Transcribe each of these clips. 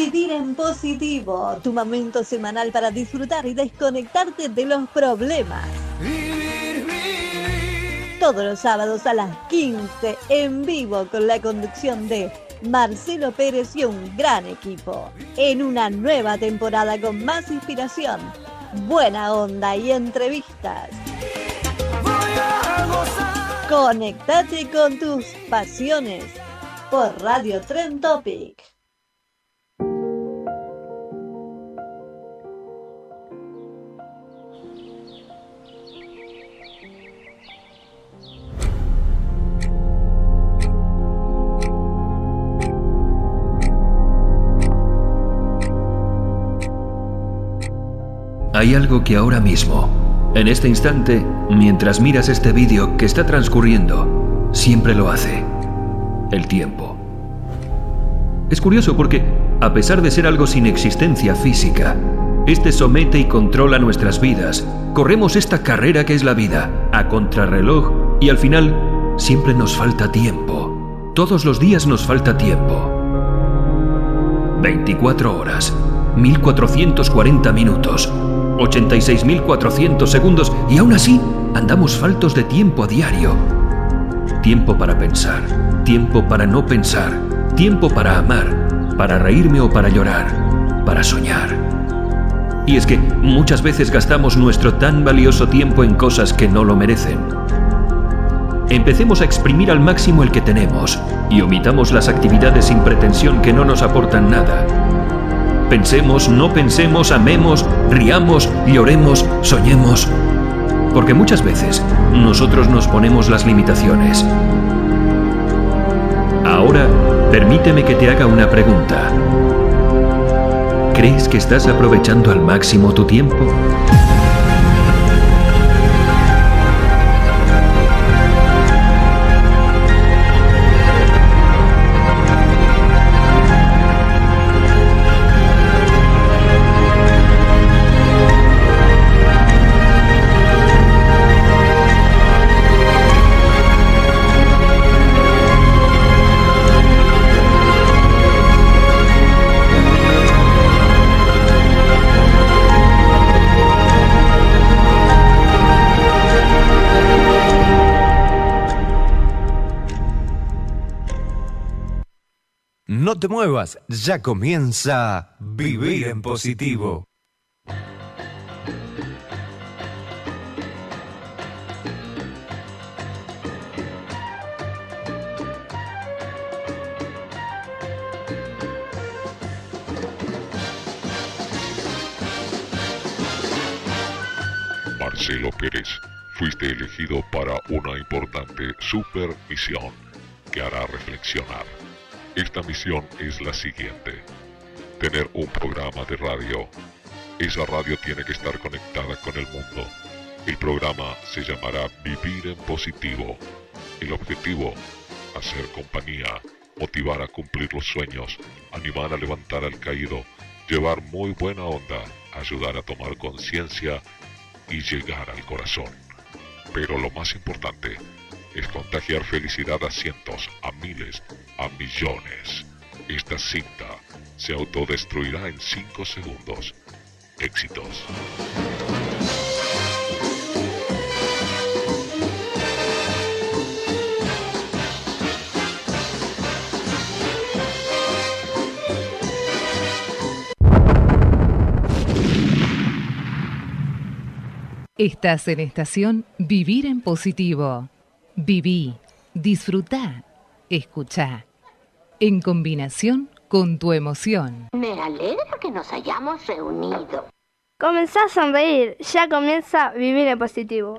Vivir en positivo, tu momento semanal para disfrutar y desconectarte de los problemas. Todos los sábados a las 15 en vivo con la conducción de Marcelo Pérez y un gran equipo. En una nueva temporada con más inspiración, buena onda y entrevistas. Conectate con tus pasiones por Radio Trend Topic. Hay algo que ahora mismo, en este instante, mientras miras este vídeo que está transcurriendo, siempre lo hace. El tiempo. Es curioso porque, a pesar de ser algo sin existencia física, este somete y controla nuestras vidas. Corremos esta carrera que es la vida, a contrarreloj, y al final siempre nos falta tiempo. Todos los días nos falta tiempo. 24 horas, 1440 minutos, 86.400 segundos y aún así andamos faltos de tiempo a diario. Tiempo para pensar, tiempo para no pensar, tiempo para amar, para reírme o para llorar, para soñar. Y es que muchas veces gastamos nuestro tan valioso tiempo en cosas que no lo merecen. Empecemos a exprimir al máximo el que tenemos y omitamos las actividades sin pretensión que no nos aportan nada Pensemos, no pensemos, amemos, riamos, lloremos, soñemos. Porque muchas veces nosotros nos ponemos las limitaciones. Ahora, permíteme que te haga una pregunta. ¿Crees que estás aprovechando al máximo tu tiempo? Te muevas, ya comienza Vivir en Positivo. Marcelo Pérez, fuiste elegido para una importante supermisión que hará reflexionar esta misión es la siguiente. Tener un programa de radio. Esa radio tiene que estar conectada con el mundo. El programa se llamará Vivir en Positivo. El objetivo, hacer compañía, motivar a cumplir los sueños, animar a levantar al caído, llevar muy buena onda, ayudar a tomar conciencia y llegar al corazón. Pero lo más importante, es contagiar felicidad a cientos, a miles, a millones. Esta cinta se autodestruirá en 5 segundos. Éxitos. Estás en estación Vivir en Positivo. Viví, disfrutá, escuchá. En combinación con tu emoción. Me alegra que nos hayamos reunido. Comenzá a sonreír, ya comienza a vivir en positivo.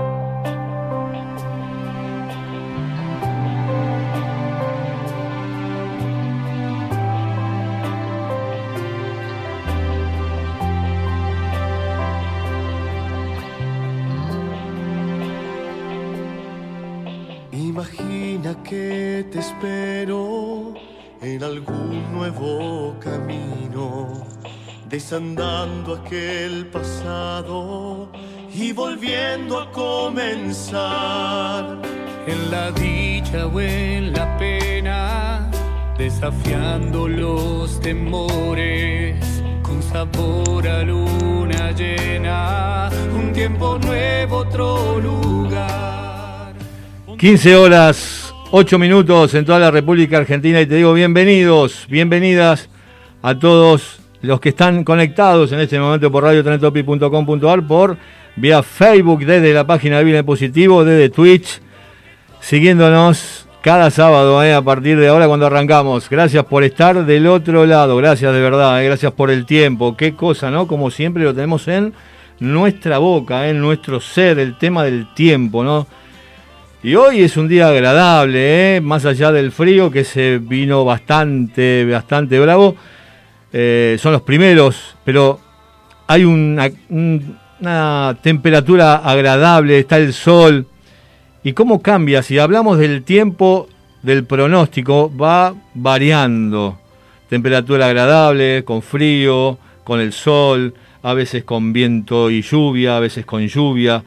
Que te espero en algún nuevo camino, desandando aquel pasado y volviendo a comenzar. En la dicha o en la pena, desafiando los temores, con sabor a luna llena, un tiempo nuevo, otro lugar. 15 horas, 8 minutos en toda la República Argentina y te digo bienvenidos, bienvenidas a todos los que están conectados en este momento por radiotranetopi.com.ar, por vía Facebook desde la página de Vida Positivo, desde Twitch, siguiéndonos cada sábado eh, a partir de ahora cuando arrancamos. Gracias por estar del otro lado, gracias de verdad, eh, gracias por el tiempo. Qué cosa, ¿no? Como siempre lo tenemos en nuestra boca, en nuestro ser, el tema del tiempo, ¿no? Y hoy es un día agradable, ¿eh? más allá del frío que se vino bastante, bastante bravo. Eh, son los primeros, pero hay una, una, temperatura agradable, está el sol. ¿Y cómo cambia? Si hablamos del tiempo del pronóstico, va variando. Temperatura agradable, con frío, con el sol, a veces con viento y lluvia, a veces con lluvia,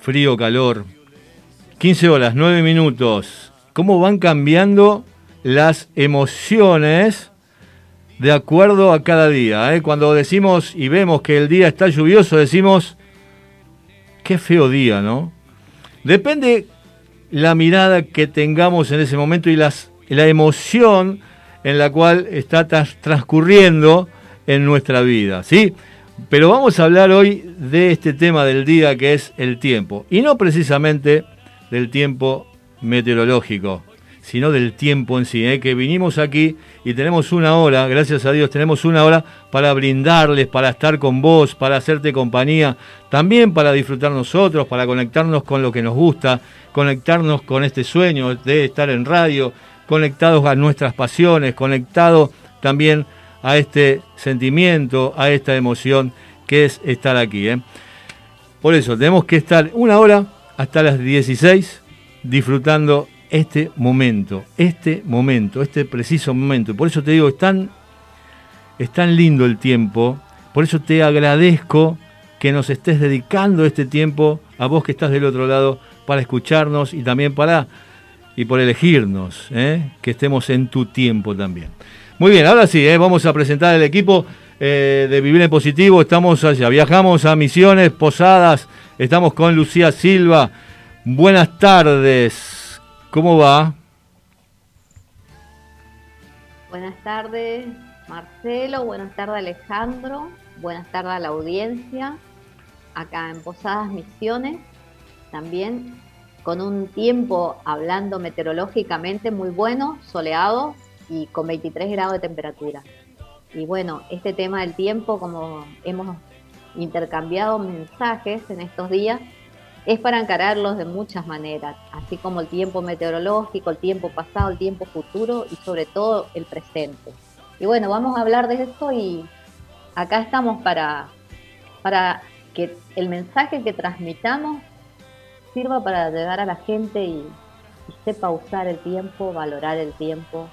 frío, calor. 15 horas, 9 minutos. ¿Cómo van cambiando las emociones de acuerdo a cada día? Eh? Cuando decimos y vemos que el día está lluvioso, decimos, qué feo día, ¿no? Depende la mirada que tengamos en ese momento y la emoción en la cual está transcurriendo en nuestra vida, ¿sí? Pero vamos a hablar hoy de este tema del día que es el tiempo. Y no precisamente del tiempo meteorológico, sino del tiempo en sí, ¿eh? que vinimos aquí y tenemos una hora, gracias a Dios tenemos una hora para brindarles, para estar con vos, para hacerte compañía, también para disfrutar nosotros, para conectarnos con lo que nos gusta, conectarnos con este sueño de estar en radio, conectados a nuestras pasiones, conectados también a este sentimiento, a esta emoción que es estar aquí. ¿eh? Por eso tenemos que estar una hora hasta las 16 disfrutando este momento, este momento, este preciso momento. Por eso te digo, es tan, tan lindo el tiempo, por eso te agradezco que nos estés dedicando este tiempo a vos que estás del otro lado para escucharnos y también para y por elegirnos, ¿eh? que estemos en tu tiempo también. Muy bien, ahora sí, ¿eh? vamos a presentar el equipo eh, de Vivir en Positivo. Estamos allá, viajamos a Misiones, Posadas, Estamos con Lucía Silva. Buenas tardes. ¿Cómo va? Buenas tardes, Marcelo. Buenas tardes, Alejandro. Buenas tardes a la audiencia. Acá en Posadas Misiones. También con un tiempo hablando meteorológicamente muy bueno, soleado y con 23 grados de temperatura. Y bueno, este tema del tiempo, como hemos intercambiado mensajes en estos días, es para encararlos de muchas maneras, así como el tiempo meteorológico, el tiempo pasado, el tiempo futuro y sobre todo el presente. Y bueno, vamos a hablar de esto y acá estamos para, para que el mensaje que transmitamos sirva para llegar a la gente y, sepa usar el tiempo, valorar el tiempo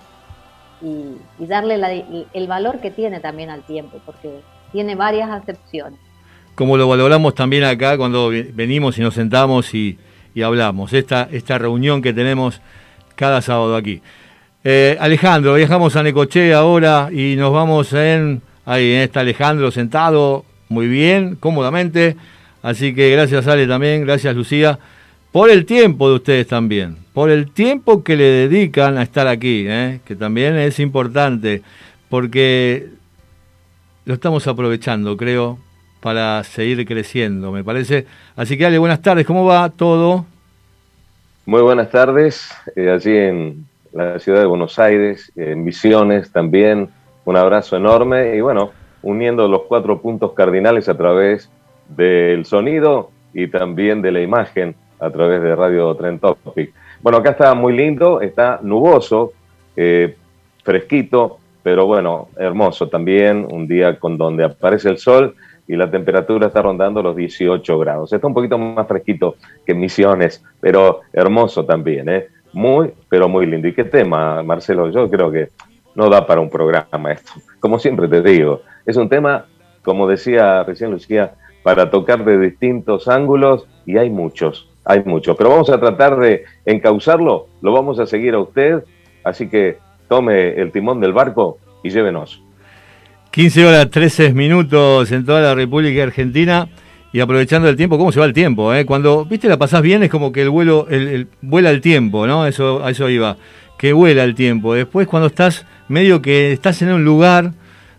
y, darle el valor que tiene también al tiempo, porque tiene varias acepciones. Como lo valoramos también acá cuando venimos y nos sentamos y, hablamos, esta, esta reunión que tenemos cada sábado aquí. Eh, Alejandro, viajamos a Necoche ahora y nos vamos en... Ahí está Alejandro sentado muy bien, cómodamente. Así que gracias Ale también, gracias Lucía, por el tiempo de ustedes también, por el tiempo que le dedican a estar aquí, ¿eh? que también es importante, porque lo estamos aprovechando, creo, para seguir creciendo, me parece. Así que Ale, buenas tardes, ¿cómo va todo? Muy buenas tardes, eh, allí en la ciudad de Buenos Aires, en Visiones también, un abrazo enorme y bueno, uniendo los cuatro puntos cardinales a través del sonido y también de la imagen a través de Radio Trend Topic. Bueno, acá está muy lindo, está nuboso, eh, fresquito, pero bueno, hermoso también, un día con donde aparece el sol y la temperatura está rondando los 18 grados. Está un poquito más fresquito que Misiones, pero hermoso también, ¿eh? Muy, pero muy lindo. ¿Y qué tema, Marcelo? Yo creo que no da para un programa esto. Como siempre te digo, es un tema, como decía recién Lucía, para tocar de distintos ángulos y hay muchos, hay muchos. Pero vamos a tratar de encauzarlo, lo vamos a seguir a usted, así que tome el timón del barco y llévenos. 15 horas 13 minutos en toda la República Argentina y aprovechando el tiempo, ¿cómo se va el tiempo? Eh? Cuando, viste, la pasás bien es como que el vuelo, el, vuela el tiempo, ¿no? Eso, a eso iba, que vuela el tiempo. Después cuando estás medio que estás en un lugar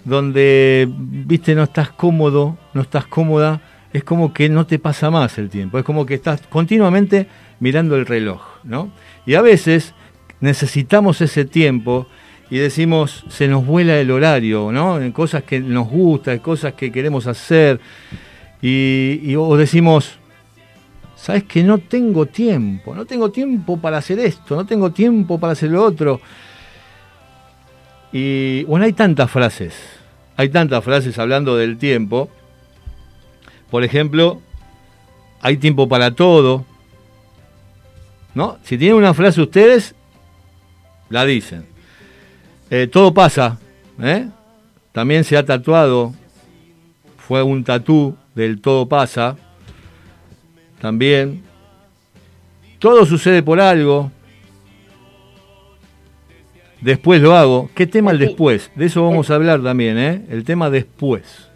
donde, viste, no estás cómodo, no estás cómoda, es como que no te pasa más el tiempo, es como que estás continuamente mirando el reloj, ¿no? Y a veces necesitamos ese tiempo y decimos, se nos vuela el horario, ¿no? En cosas que nos gustan, cosas que queremos hacer, y, o decimos, ¿sabes que no tengo tiempo? No tengo tiempo para hacer esto, no tengo tiempo para hacer lo otro. Y bueno, hay tantas frases, hay tantas frases hablando del tiempo. Por ejemplo, hay tiempo para todo. ¿No? Si tienen una frase ustedes, la dicen. Eh, todo pasa. ¿eh? También se ha tatuado. Fue un tatú del todo pasa. También. Todo sucede por algo. Después lo hago. ¿Qué tema el después? De eso vamos a hablar también, ¿eh? El tema después.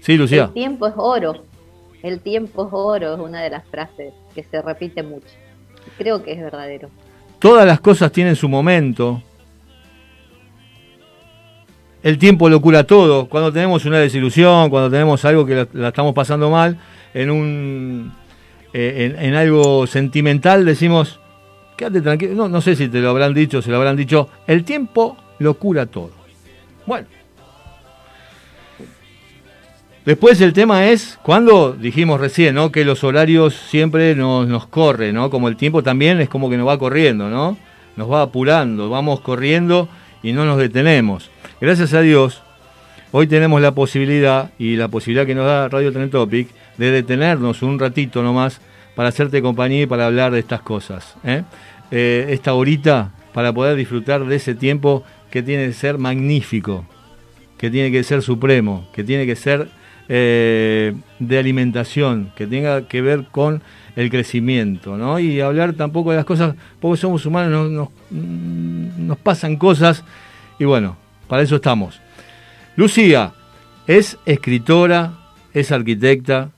Sí, Lucía. El tiempo es oro. El tiempo es oro es una de las frases que se repite mucho. Creo que es verdadero. Todas las cosas tienen su momento. El tiempo lo cura todo. Cuando tenemos una desilusión, cuando tenemos algo que la, estamos pasando mal, en un eh, en algo sentimental decimos, quédate tranquilo. No, no sé si te lo habrán dicho, se lo habrán dicho. El tiempo lo cura todo. Bueno. Después el tema es, cuando dijimos recién, ¿no? Que los horarios siempre nos, nos corren, ¿no? Como el tiempo también es como que nos va corriendo, ¿no? Nos va apurando, vamos corriendo y no nos detenemos. Gracias a Dios, hoy tenemos la posibilidad, y la posibilidad que nos da Radio Tren de detenernos un ratito nomás para hacerte compañía y para hablar de estas cosas. ¿eh? Eh, esta horita para poder disfrutar de ese tiempo que tiene que ser magnífico, que tiene que ser supremo, que tiene que ser eh, de alimentación, que tenga que ver con el crecimiento, ¿no? Y hablar tampoco de las cosas, porque somos humanos, nos, nos pasan cosas, y bueno, para eso estamos. Lucía es escritora, es arquitecta,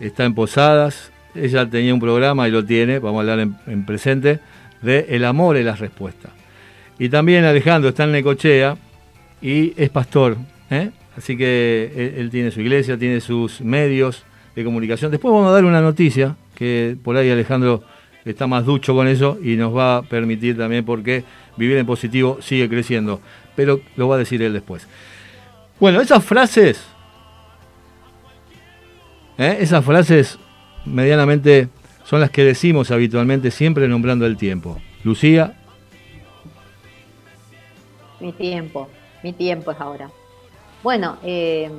está en Posadas, ella tenía un programa y lo tiene, vamos a hablar en, presente, de El amor y las respuestas. Y también Alejandro está en Necochea y es pastor, ¿eh? así que él, tiene su iglesia, tiene sus medios de comunicación. Después vamos a dar una noticia, que por ahí Alejandro está más ducho con eso y nos va a permitir también porque vivir en positivo sigue creciendo, pero lo va a decir él después. Bueno, esas frases, ¿eh? esas frases medianamente son las que decimos habitualmente, siempre nombrando el tiempo. Lucía. Mi tiempo, mi tiempo es ahora. Bueno, eh,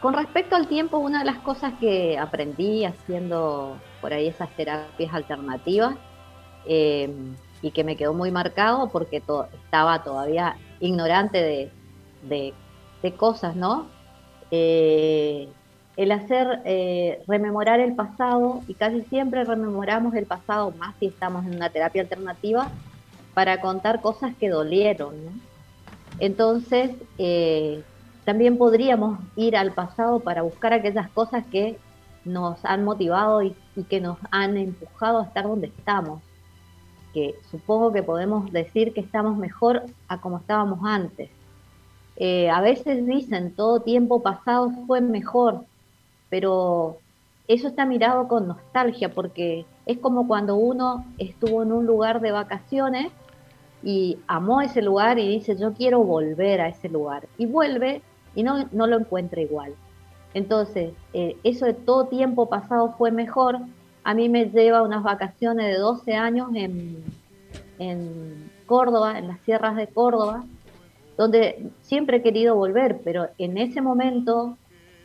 con respecto al tiempo, una de las cosas que aprendí haciendo por ahí esas terapias alternativas eh, y que me quedó muy marcado porque estaba todavía ignorante de, cosas, ¿no? Eh, el hacer eh, rememorar el pasado, y casi siempre rememoramos el pasado, más si estamos en una terapia alternativa, para contar cosas que dolieron. ¿no? Entonces, también podríamos ir al pasado para buscar aquellas cosas que nos han motivado y, que nos han empujado a estar donde estamos. Supongo que podemos decir que estamos mejor a como estábamos antes. Eh, a veces dicen todo tiempo pasado fue mejor, pero eso está mirado con nostalgia porque es como cuando uno estuvo en un lugar de vacaciones y amó ese lugar y dice yo quiero volver a ese lugar y vuelve y no, no lo encuentra igual. Entonces, eh, eso de todo tiempo pasado fue mejor. A mí me lleva unas vacaciones de 12 años en, en Córdoba, en las sierras de Córdoba, donde siempre he querido volver, pero en ese momento,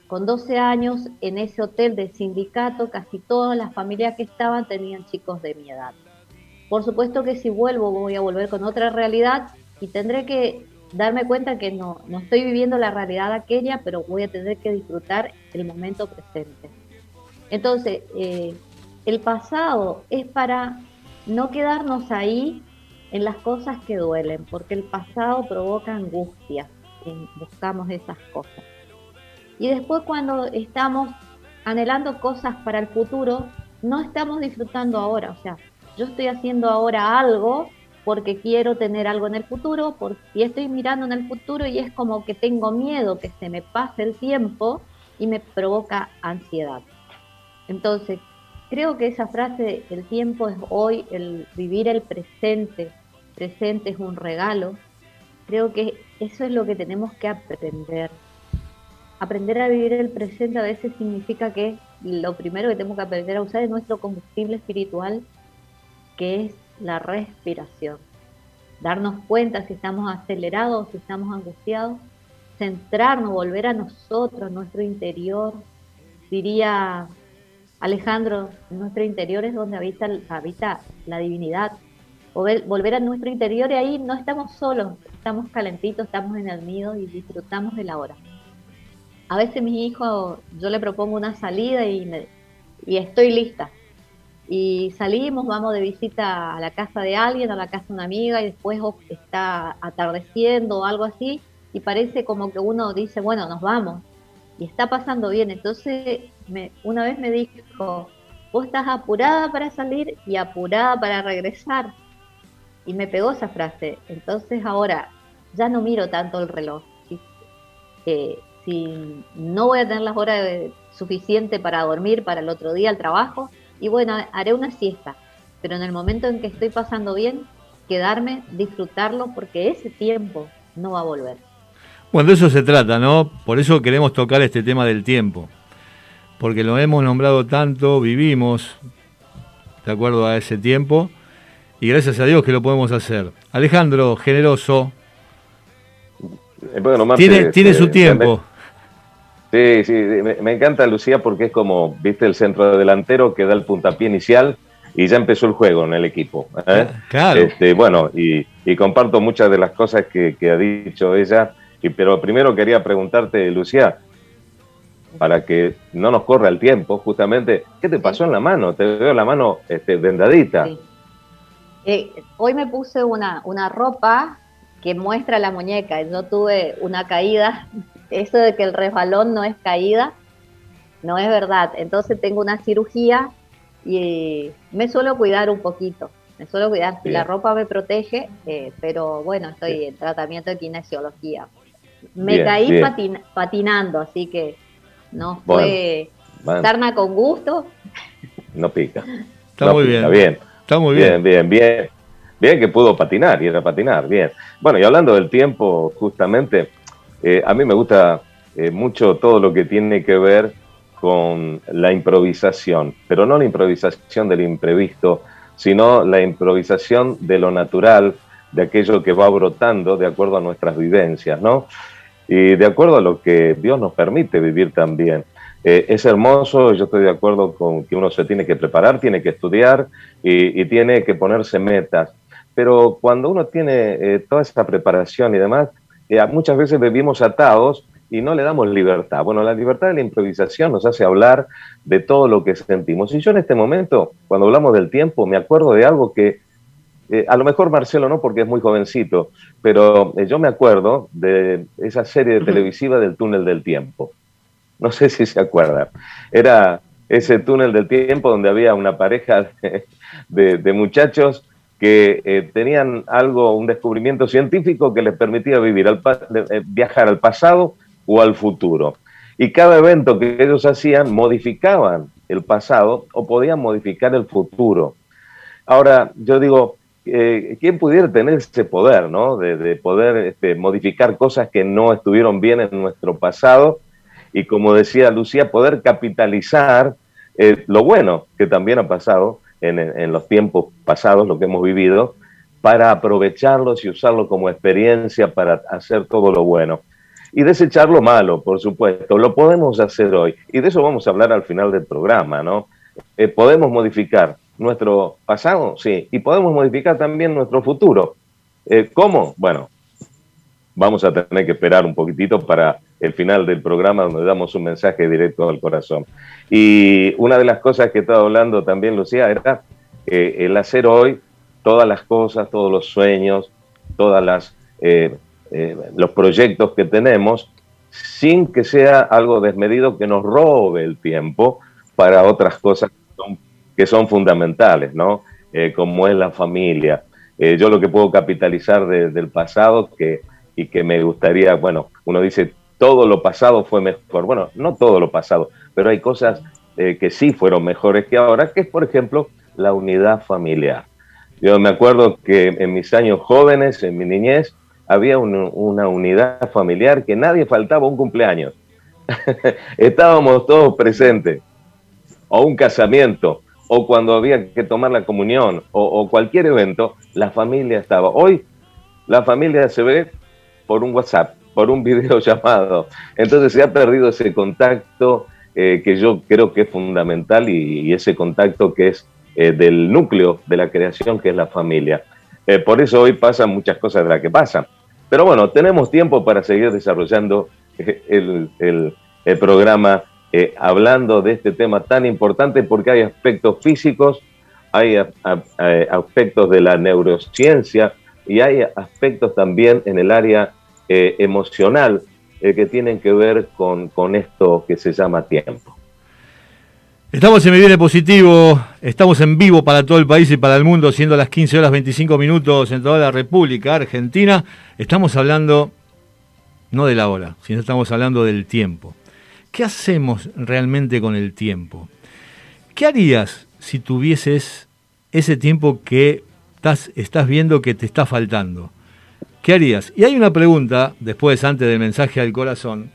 con 12 años, en ese hotel de sindicato, casi todas las familias que estaban tenían chicos de mi edad. Por supuesto que si vuelvo voy a volver con otra realidad y tendré que darme cuenta que no, no estoy viviendo la realidad aquella, pero voy a tener que disfrutar el momento presente. Entonces, eh, el pasado es para no quedarnos ahí en las cosas que duelen, porque el pasado provoca angustia, buscamos esas cosas. Y después cuando estamos anhelando cosas para el futuro, no estamos disfrutando ahora, o sea, yo estoy haciendo ahora algo porque quiero tener algo en el futuro, porque estoy mirando en el futuro y es como que tengo miedo que se me pase el tiempo y me provoca ansiedad. Entonces, creo que esa frase, el tiempo es hoy, el vivir el presente, presente es un regalo, creo que eso es lo que tenemos que aprender. Aprender a vivir el presente a veces significa que lo primero que tenemos que aprender a usar es nuestro combustible espiritual, que es la respiración. Darnos cuenta si estamos acelerados, si estamos angustiados, centrarnos, volver a nosotros, nuestro interior. Diría Alejandro, nuestro interior es donde habita, la divinidad. Volver, a nuestro interior y ahí no estamos solos, estamos calentitos, estamos en el nido y disfrutamos de la hora. A veces mi hijo, yo le propongo una salida y, me, y estoy lista y salimos, vamos de visita a la casa de alguien, a la casa de una amiga y después está atardeciendo o algo así y parece como que uno dice, bueno, nos vamos y está pasando bien. Entonces me, una vez me dijo, vos estás apurada para salir y apurada para regresar. Y me pegó esa frase. Entonces ahora ya no miro tanto el reloj. Eh, si no voy a tener las horas suficientes para dormir para el otro día al trabajo, y bueno, haré una siesta, pero en el momento en que estoy pasando bien, quedarme, disfrutarlo, porque ese tiempo no va a volver. Bueno, de eso se trata, ¿no? Por eso queremos tocar este tema del tiempo, porque lo hemos nombrado tanto, vivimos de acuerdo a ese tiempo, y gracias a Dios que lo podemos hacer. Alejandro, generoso, eh, tiene, tiene su tiempo. Sí, sí, me, encanta Lucía porque es como, viste, el centro delantero que da el puntapié inicial y ya empezó el juego en el equipo. ¿eh? Claro. Este, bueno, y, comparto muchas de las cosas que, ha dicho ella, y, pero primero quería preguntarte, Lucía, para que no nos corra el tiempo, justamente, ¿qué te pasó en la mano? Te veo la mano este, vendadita. Eh, hoy me puse una, una ropa que muestra la muñeca. Yo tuve una caída eso de que el resbalón no es caída, no es verdad. Entonces tengo una cirugía y me suelo cuidar un poquito. Me suelo cuidar. Si la ropa me protege, eh, pero bueno, estoy en tratamiento de kinesiología. Me caí patinando, así que no fue bueno, con gusto. No pica. Está muy bien. bien. Está muy bien. Bien, bien, bien. Bien que pudo patinar, y era patinar, bien. Bueno, y hablando del tiempo, justamente, eh, a mí me gusta eh, mucho todo lo que tiene que ver con la improvisación, pero no la improvisación del imprevisto, sino la improvisación de lo natural, de aquello que va brotando de acuerdo a nuestras vivencias, ¿no? Y de acuerdo a lo que Dios nos permite vivir también. Eh, es hermoso, yo estoy de acuerdo con que uno se tiene que preparar, tiene que estudiar y, tiene que ponerse metas. Pero cuando uno tiene eh, toda esa preparación y demás, eh, muchas veces vivimos atados y no le damos libertad. Bueno, la libertad de la improvisación nos hace hablar de todo lo que sentimos. Y yo en este momento, cuando hablamos del tiempo, me acuerdo de algo que, a lo mejor Marcelo no, porque es muy jovencito, pero yo me acuerdo de esa serie televisiva del túnel del tiempo. No sé si se acuerdan. Era ese túnel del tiempo donde había una pareja de, muchachos que eh, tenían algo, un descubrimiento científico que les permitía vivir, al, eh, viajar al pasado o al futuro. Y cada evento que ellos hacían modificaban el pasado o podían modificar el futuro. Ahora, yo digo, eh, ¿quién pudiera tener ese poder, ¿no? De, poder este, modificar cosas que no estuvieron bien en nuestro pasado y como decía Lucía, poder capitalizar eh, lo bueno que también ha pasado en, los tiempos pasados, lo que hemos vivido, para aprovecharlos y usarlo como experiencia para hacer todo lo bueno. Y desechar lo malo, por supuesto, lo podemos hacer hoy. Y de eso vamos a hablar al final del programa, ¿no? Eh, podemos modificar nuestro pasado, sí, y podemos modificar también nuestro futuro. Eh, ¿Cómo? Bueno, vamos a tener que esperar un poquitito para el final del programa donde damos un mensaje directo al corazón. Y una de las cosas que estaba hablando también Lucía era eh, el hacer hoy todas las cosas, todos los sueños, todas las eh, los proyectos que tenemos sin que sea algo desmedido que nos robe el tiempo para otras cosas que son, fundamentales, ¿no? como es la familia. yo lo que puedo capitalizar del pasado que, y que me gustaría, bueno, uno dice, todo lo pasado fue mejor. Bueno, no todo lo pasado, pero hay cosas eh, que sí fueron mejores que ahora, que es, por ejemplo, la unidad familiar. Yo me acuerdo que en mis años jóvenes, en mi niñez, había una unidad familiar que nadie faltaba un cumpleaños. Estábamos todos presentes, o un casamiento, o cuando había que tomar la comunión, o, cualquier evento, la familia estaba. Hoy la familia se ve por un WhatsApp, por un video llamado. Entonces se ha perdido ese contacto eh, que yo creo que es fundamental y, ese contacto que es eh, del núcleo de la creación, que es la familia. Eh, por eso hoy pasan muchas cosas de las que pasan. Pero bueno, tenemos tiempo para seguir desarrollando el programa hablando de este tema tan importante porque hay aspectos físicos, hay aspectos de la neurociencia y hay aspectos también en el área eh, emocional eh, que tienen que ver con, con, esto que se llama tiempo. Estamos en Vivir Positivo, estamos en vivo para todo el país y para el mundo, siendo las 15 horas 25 minutos en toda la República Argentina. Estamos hablando no de la hora, sino estamos hablando del tiempo. ¿Qué hacemos realmente con el tiempo? ¿Qué harías si tuvieses ese tiempo que estás, viendo que te está faltando? ¿Qué harías? Y hay una pregunta, después, antes del mensaje al corazón,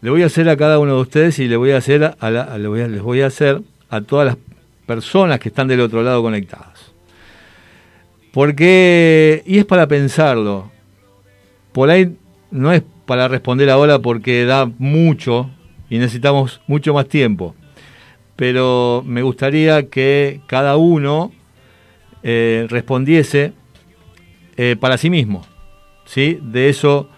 le voy a hacer a cada uno de ustedes y le voy a hacer a les voy a hacer a todas las personas que están del otro lado conectadas. Porque, y es para pensarlo, por ahí no es para responder ahora porque da mucho y necesitamos mucho más tiempo, pero me gustaría que cada uno eh, respondiese eh, para sí mismo. ¿sí? De eso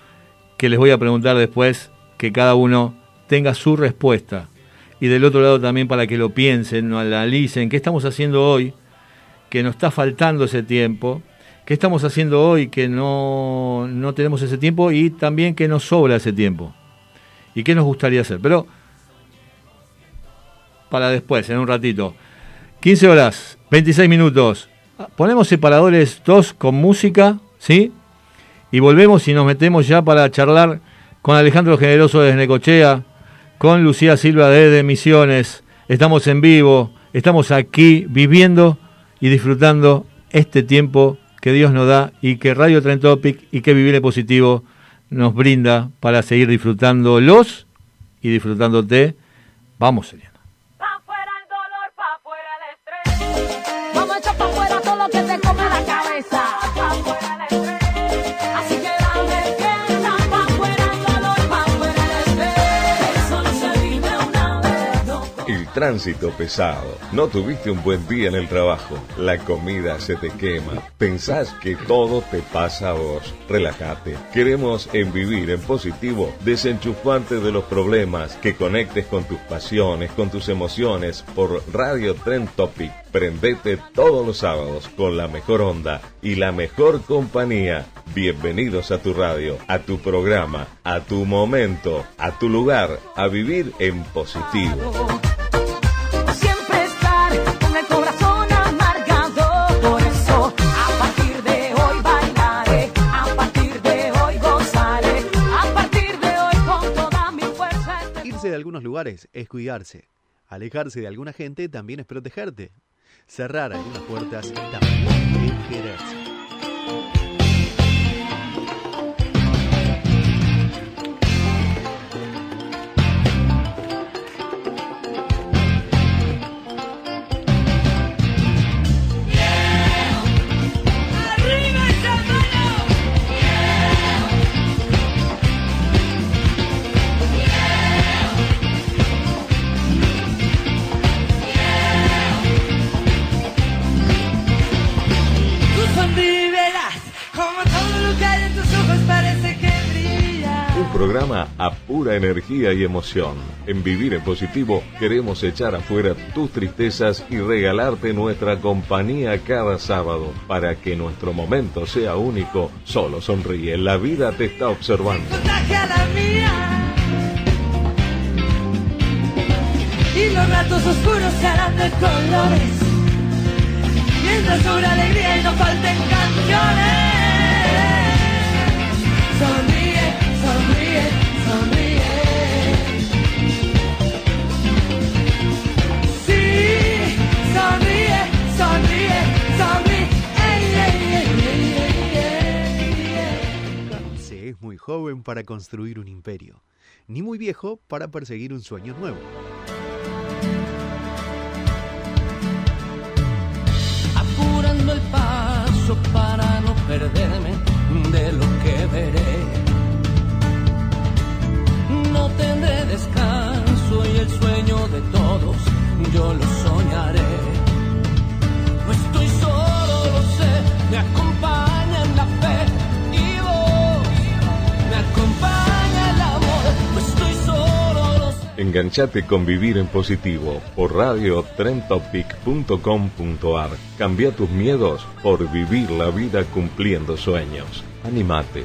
que les voy a preguntar después, que cada uno tenga su respuesta. Y del otro lado también para que lo piensen, lo analicen, qué estamos haciendo hoy, que nos está faltando ese tiempo, qué estamos haciendo hoy que no, no tenemos ese tiempo y también que nos sobra ese tiempo. Y qué nos gustaría hacer. Pero para después, en un ratito. 15 horas, 26 minutos. Ponemos separadores dos con música, ¿sí? Y volvemos y nos metemos ya para charlar con Alejandro Generoso de Necochea, con Lucía Silva de Misiones. Estamos en vivo, estamos aquí viviendo y disfrutando este tiempo que Dios nos da y que Radio Trend Topic y que Vivir Positivo nos brinda para seguir disfrutándolos y disfrutándote. Vamos, Elena. Tránsito pesado, no tuviste un buen día en el trabajo, la comida se te quema, pensás que todo te pasa a vos. Relájate. Queremos en vivir en positivo desenchufarte de los problemas, que conectes con tus pasiones, con tus emociones por Radio Trend Topic. Prendete todos los sábados con la mejor onda y la mejor compañía. Bienvenidos a tu radio, a tu programa, a tu momento, a tu lugar, a vivir en positivo. De algunos lugares es cuidarse. Alejarse de alguna gente también es protegerte. Cerrar algunas puertas también es quererse. Programa a pura energía y emoción. En Vivir en Positivo queremos echar afuera tus tristezas y regalarte nuestra compañía cada sábado para que nuestro momento sea único. Solo sonríe, la vida te está observando. Y los ratos oscuros se harán de colores. Mientras alegría y no falten canciones. Sonríe, sonríe, sonríe. Sí, sonríe, sonríe, sonríe. Se es muy joven para construir un imperio, ni muy viejo para perseguir un sueño nuevo. apurando el paso para no perderme de lo que veré. Tendré descanso y el sueño de todos yo lo soñaré. No estoy solo, lo sé, me acompaña en la fe y vos, me acompaña el amor. No estoy solo, lo sé. Enganchate con Vivir en Positivo por radio trentopic.com.ar. Cambia tus miedos por vivir la vida cumpliendo sueños. Animate.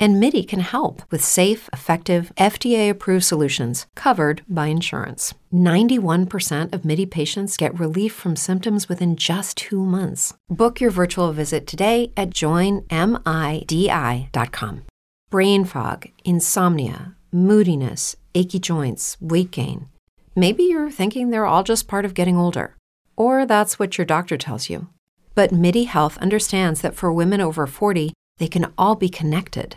And MIDI can help with safe, effective, FDA approved solutions covered by insurance. 91% of MIDI patients get relief from symptoms within just two months. Book your virtual visit today at joinmidi.com. Brain fog, insomnia, moodiness, achy joints, weight gain. Maybe you're thinking they're all just part of getting older, or that's what your doctor tells you. But MIDI Health understands that for women over 40, they can all be connected.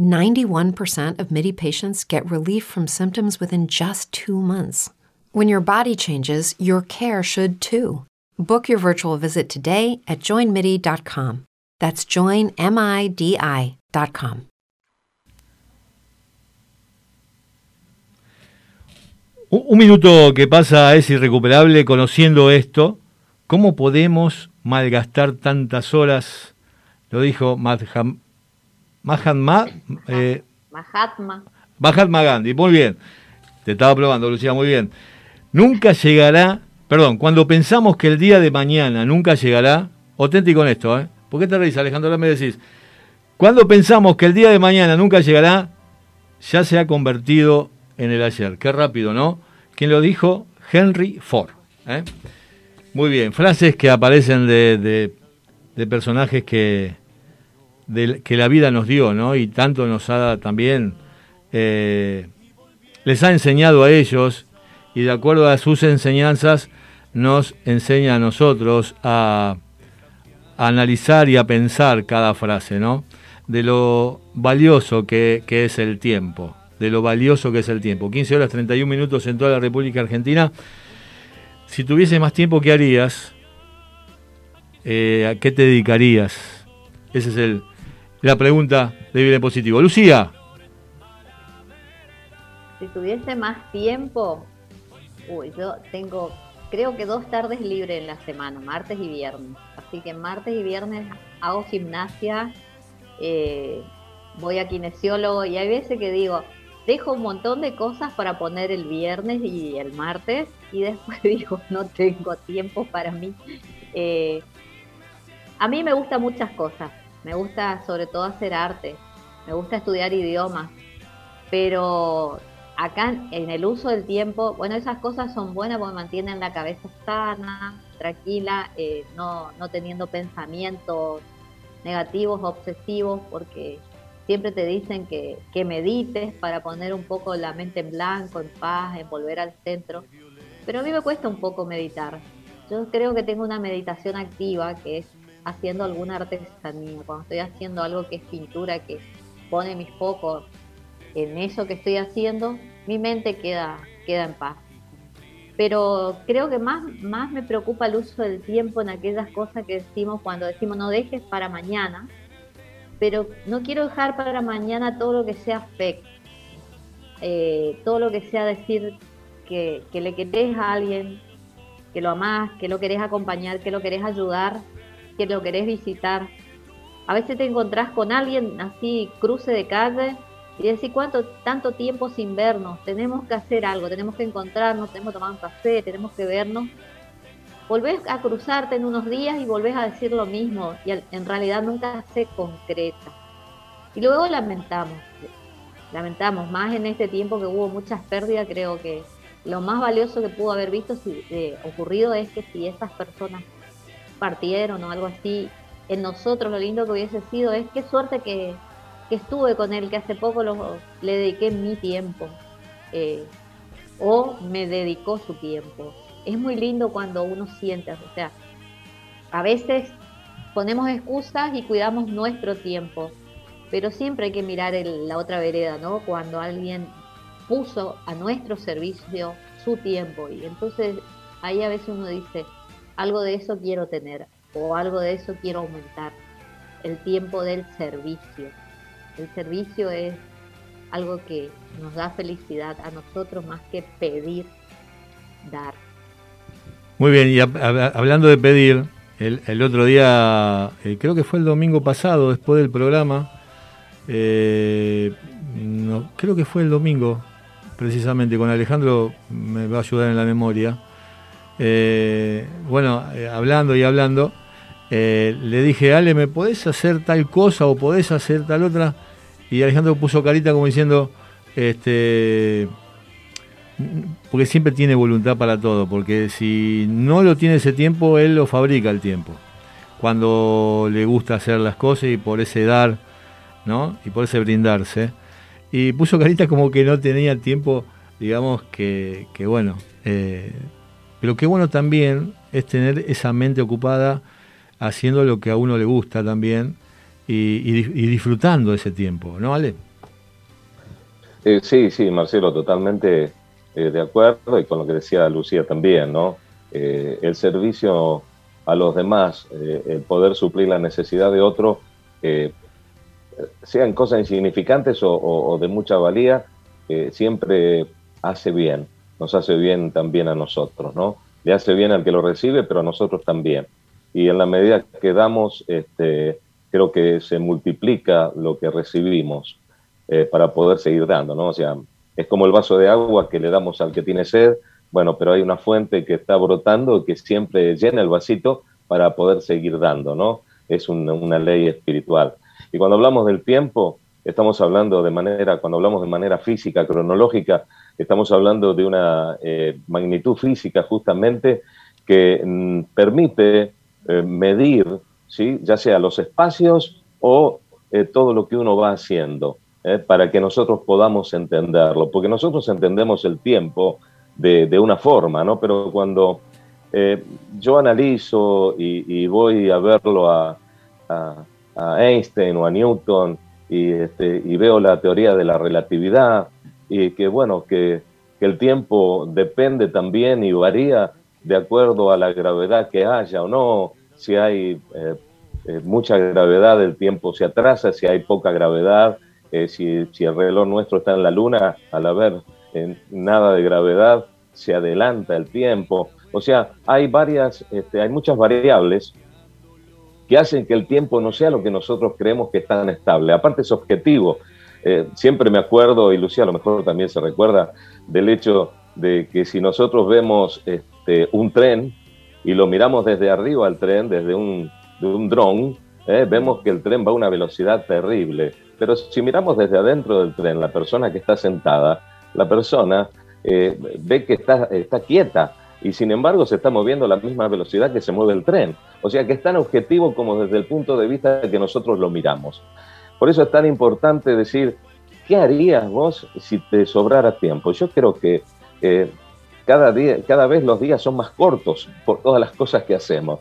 91% of MIDI patients get relief from symptoms within just two months. When your body changes, your care should too. Book your virtual visit today at joinmidi.com. That's joinmidi.com. Un, minuto que pasa es irrecuperable conociendo esto. ¿Cómo podemos malgastar tantas horas? Lo dijo Mahatma, Mahatma, eh, Mahatma. Mahatma Gandhi. Muy bien. Te estaba probando, Lucía, muy bien. Nunca llegará, perdón, cuando pensamos que el día de mañana nunca llegará, auténtico con esto, ¿eh? ¿Por qué te reís, Alejandro? Ahora me decís, cuando pensamos que el día de mañana nunca llegará, ya se ha convertido en el ayer. Qué rápido, ¿no? ¿Quién lo dijo? Henry Ford. ¿eh? Muy bien, frases que aparecen de, de- de personajes que, que la vida nos dio, ¿no? Y tanto nos ha también, eh, les ha enseñado a ellos y de acuerdo a sus enseñanzas nos enseña a nosotros a, analizar y a pensar cada frase, ¿no? De lo valioso que, que es el tiempo, de lo valioso que es el tiempo. 15 horas 31 minutos en toda la República Argentina. Si tuviese más tiempo, ¿qué harías? Eh, ¿A qué te dedicarías? Esa es el, la pregunta de en Positivo. Lucía, Si tuviese más tiempo, uy, yo tengo, creo que dos tardes libres en la semana, martes y viernes. Así que martes y viernes hago gimnasia, eh, voy a kinesiólogo y hay veces que digo, dejo un montón de cosas para poner el viernes y el martes y después digo, no tengo tiempo para mí. Eh, a mí me gustan muchas cosas, me gusta sobre todo hacer arte, me gusta estudiar idiomas, pero acá en el uso del tiempo, bueno, esas cosas son buenas porque mantienen la cabeza sana, tranquila, eh, no, no teniendo pensamientos negativos, obsesivos, porque siempre te dicen que, que medites para poner un poco la mente en blanco, en paz, en volver al centro. Pero a mí me cuesta un poco meditar. Yo creo que tengo una meditación activa que es haciendo alguna artesanía, cuando estoy haciendo algo que es pintura, que pone mis focos en eso que estoy haciendo, mi mente queda, queda en paz. Pero creo que más, más me preocupa el uso del tiempo en aquellas cosas que decimos cuando decimos no dejes para mañana, pero no quiero dejar para mañana todo lo que sea fake, eh, todo lo que sea decir que, que le querés a alguien, que lo amás, que lo querés acompañar, que lo querés ayudar, que lo querés visitar. A veces te encontrás con alguien así, cruce de calle, y decís cuánto, tanto tiempo sin vernos, tenemos que hacer algo, tenemos que encontrarnos, tenemos que tomar un café, tenemos que vernos. Volvés a cruzarte en unos días y volvés a decir lo mismo, y en realidad nunca se concreta. Y luego lamentamos, lamentamos, más en este tiempo que hubo muchas pérdidas, creo que lo más valioso que pudo haber visto si, eh, ocurrido es que si esas personas partieron o algo así, en nosotros lo lindo que hubiese sido es qué suerte que, que estuve con él, que hace poco le dediqué mi tiempo, eh, o me dedicó su tiempo. Es muy lindo cuando uno siente, o sea, a veces ponemos excusas y cuidamos nuestro tiempo, pero siempre hay que mirar la otra vereda, ¿no? Cuando alguien puso a nuestro servicio su tiempo y entonces ahí a veces uno dice, algo de eso quiero tener o algo de eso quiero aumentar, el tiempo del servicio. El servicio es algo que nos da felicidad a nosotros más que pedir, dar. muy bien, y hab- hab- hablando de pedir, el, el otro día, eh, creo que fue el domingo pasado, después del programa, eh, no, creo que fue el domingo, precisamente, con Alejandro me va a ayudar en la memoria. Eh, bueno, eh, hablando y hablando, eh, le dije, Ale, ¿me podés hacer tal cosa o podés hacer tal otra? Y Alejandro puso carita como diciendo, este, porque siempre tiene voluntad para todo, porque si no lo tiene ese tiempo, él lo fabrica el tiempo. Cuando le gusta hacer las cosas y por ese dar, ¿no? Y por ese brindarse. Y puso carita como que no tenía tiempo, digamos, que, bueno. Pero qué bueno también es tener esa mente ocupada haciendo lo que a uno le gusta también y, y di- y disfrutando ese tiempo, ¿no, Ale? Eh, sí, sí, Marcelo, totalmente eh, de acuerdo y con lo que decía Lucía también, ¿no? Eh, el servicio a los demás, el poder suplir la necesidad de otro, sean cosas insignificantes o, de mucha valía, siempre hace bien, nos hace bien también a nosotros, ¿no? Le hace bien al que lo recibe, pero a nosotros también. Y en la medida que damos, este, creo que se multiplica lo que recibimos eh, para poder seguir dando, ¿no? O sea, es como el vaso de agua que le damos al que tiene sed, bueno, pero hay una fuente que está brotando que siempre llena el vasito para poder seguir dando, ¿no? Es una ley espiritual. Y cuando hablamos del tiempo, estamos hablando de manera, cuando hablamos de manera física, cronológica, estamos hablando de una eh, magnitud física justamente que mm, permite eh, medir, ¿sí? ya sea los espacios o eh, todo lo que uno va haciendo, para que nosotros podamos entenderlo, porque nosotros entendemos el tiempo de, de una forma, ¿no? Pero cuando yo analizo y, voy a verlo a- a Einstein o a Newton y, este, y veo la teoría de la relatividad y que, bueno, que, el tiempo depende también y varía de acuerdo a la gravedad que haya o no, si hay eh, eh, mucha gravedad, el tiempo se atrasa, si hay poca gravedad, eh, si, si el reloj nuestro está en la luna, al haber nada de gravedad, se adelanta el tiempo. O sea, hay varias, este, hay muchas variables que hacen que el tiempo no sea lo que nosotros creemos que es tan estable. Aparte es objetivo. Eh, siempre me acuerdo, y Lucía a lo mejor también se recuerda, del hecho de que si nosotros vemos este, un tren y lo miramos desde arriba al tren, desde un, de dron, eh, vemos que el tren va a una velocidad terrible. Pero si miramos desde adentro del tren, la persona que está sentada, la persona eh, ve que está, está quieta y sin embargo se está moviendo a la misma velocidad que se mueve el tren. O sea que es tan objetivo como desde el punto de vista que nosotros lo miramos. Por eso es tan importante decir, ¿qué harías vos si te sobrara tiempo? Yo creo que eh, cada, día, cada vez los días son más cortos por todas las cosas que hacemos.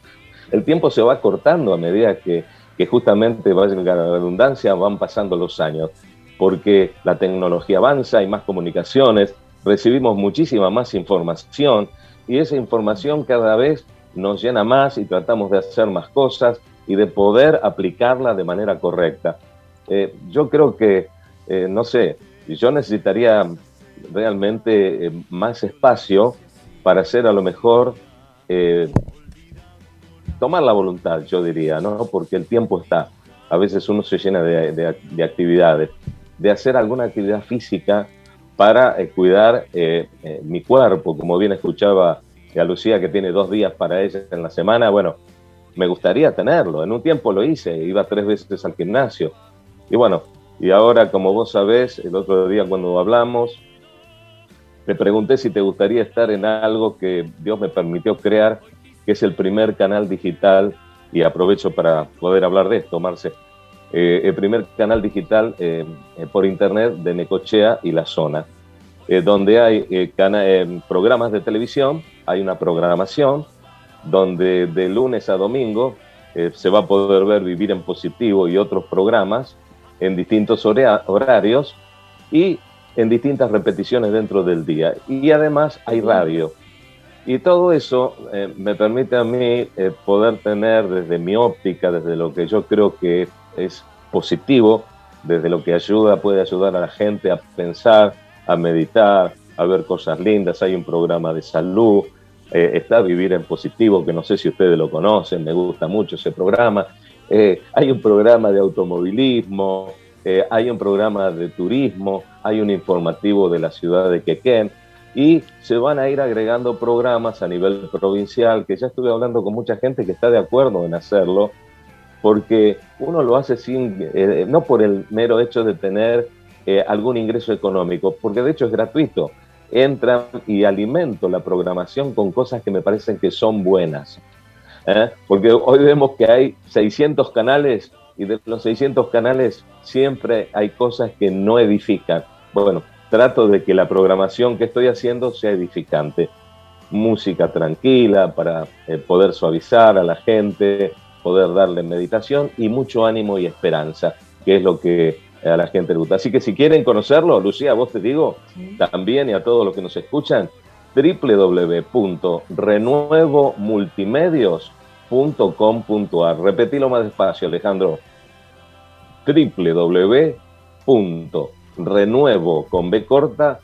El tiempo se va cortando a medida que, que justamente, vaya la redundancia, van pasando los años, porque la tecnología avanza, hay más comunicaciones, recibimos muchísima más información y esa información cada vez nos llena más y tratamos de hacer más cosas y de poder aplicarla de manera correcta. Eh, yo creo que, eh, no sé, yo necesitaría realmente eh, más espacio para hacer a lo mejor tomar la voluntad, yo diría, ¿no? Porque el tiempo está. A veces uno se llena de, de- de actividades, de hacer alguna actividad física para cuidar mi cuerpo, como bien escuchaba a Lucía que tiene dos días para ella en la semana, bueno, me gustaría tenerlo. En un tiempo lo hice, iba tres veces al gimnasio. Y bueno, y ahora, como vos sabés, el otro día cuando hablamos, te pregunté si te gustaría estar en algo que Dios me permitió crear, que es el primer canal digital, y aprovecho para poder hablar de esto, Marce, eh, el primer canal digital eh, por internet de Necochea y la zona, eh, donde hay programas de televisión, hay una programación, donde de lunes a domingo eh, se va a poder ver Vivir en Positivo y otros programas en distintos horarios y en distintas repeticiones dentro del día. Y además hay radio. Y todo eso eh, me permite a mí eh, poder tener desde mi óptica, desde lo que yo creo que es positivo, desde lo que ayuda, puede ayudar a la gente a pensar, a meditar, a ver cosas lindas. Hay un programa de salud, eh, está Vivir en Positivo, que no sé si ustedes lo conocen, me gusta mucho ese programa. Eh, hay un programa de automovilismo, eh, hay un programa de turismo, hay un informativo de la ciudad de Quequén y se van a ir agregando programas a nivel provincial, que ya estuve hablando con mucha gente que está de acuerdo en hacerlo, porque uno lo hace sin, no por el mero hecho de tener algún ingreso económico, porque de hecho es gratuito. Entran y alimento la programación con cosas que me parecen que son buenas. ¿eh? Porque hoy vemos que hay 600 canales y de los 600 canales siempre hay cosas que no edifican. Bueno, trato de que la programación que estoy haciendo sea edificante. Música tranquila para eh, poder suavizar a la gente, poder darle meditación y mucho ánimo y esperanza, que es lo que a la gente le gusta. Así que si quieren conocerlo, Lucía, vos te digo, también y a todos los que nos escuchan, www.renuevomultimedios.com.ar. Repetilo más despacio, Alejandro. www.renuevo con B corta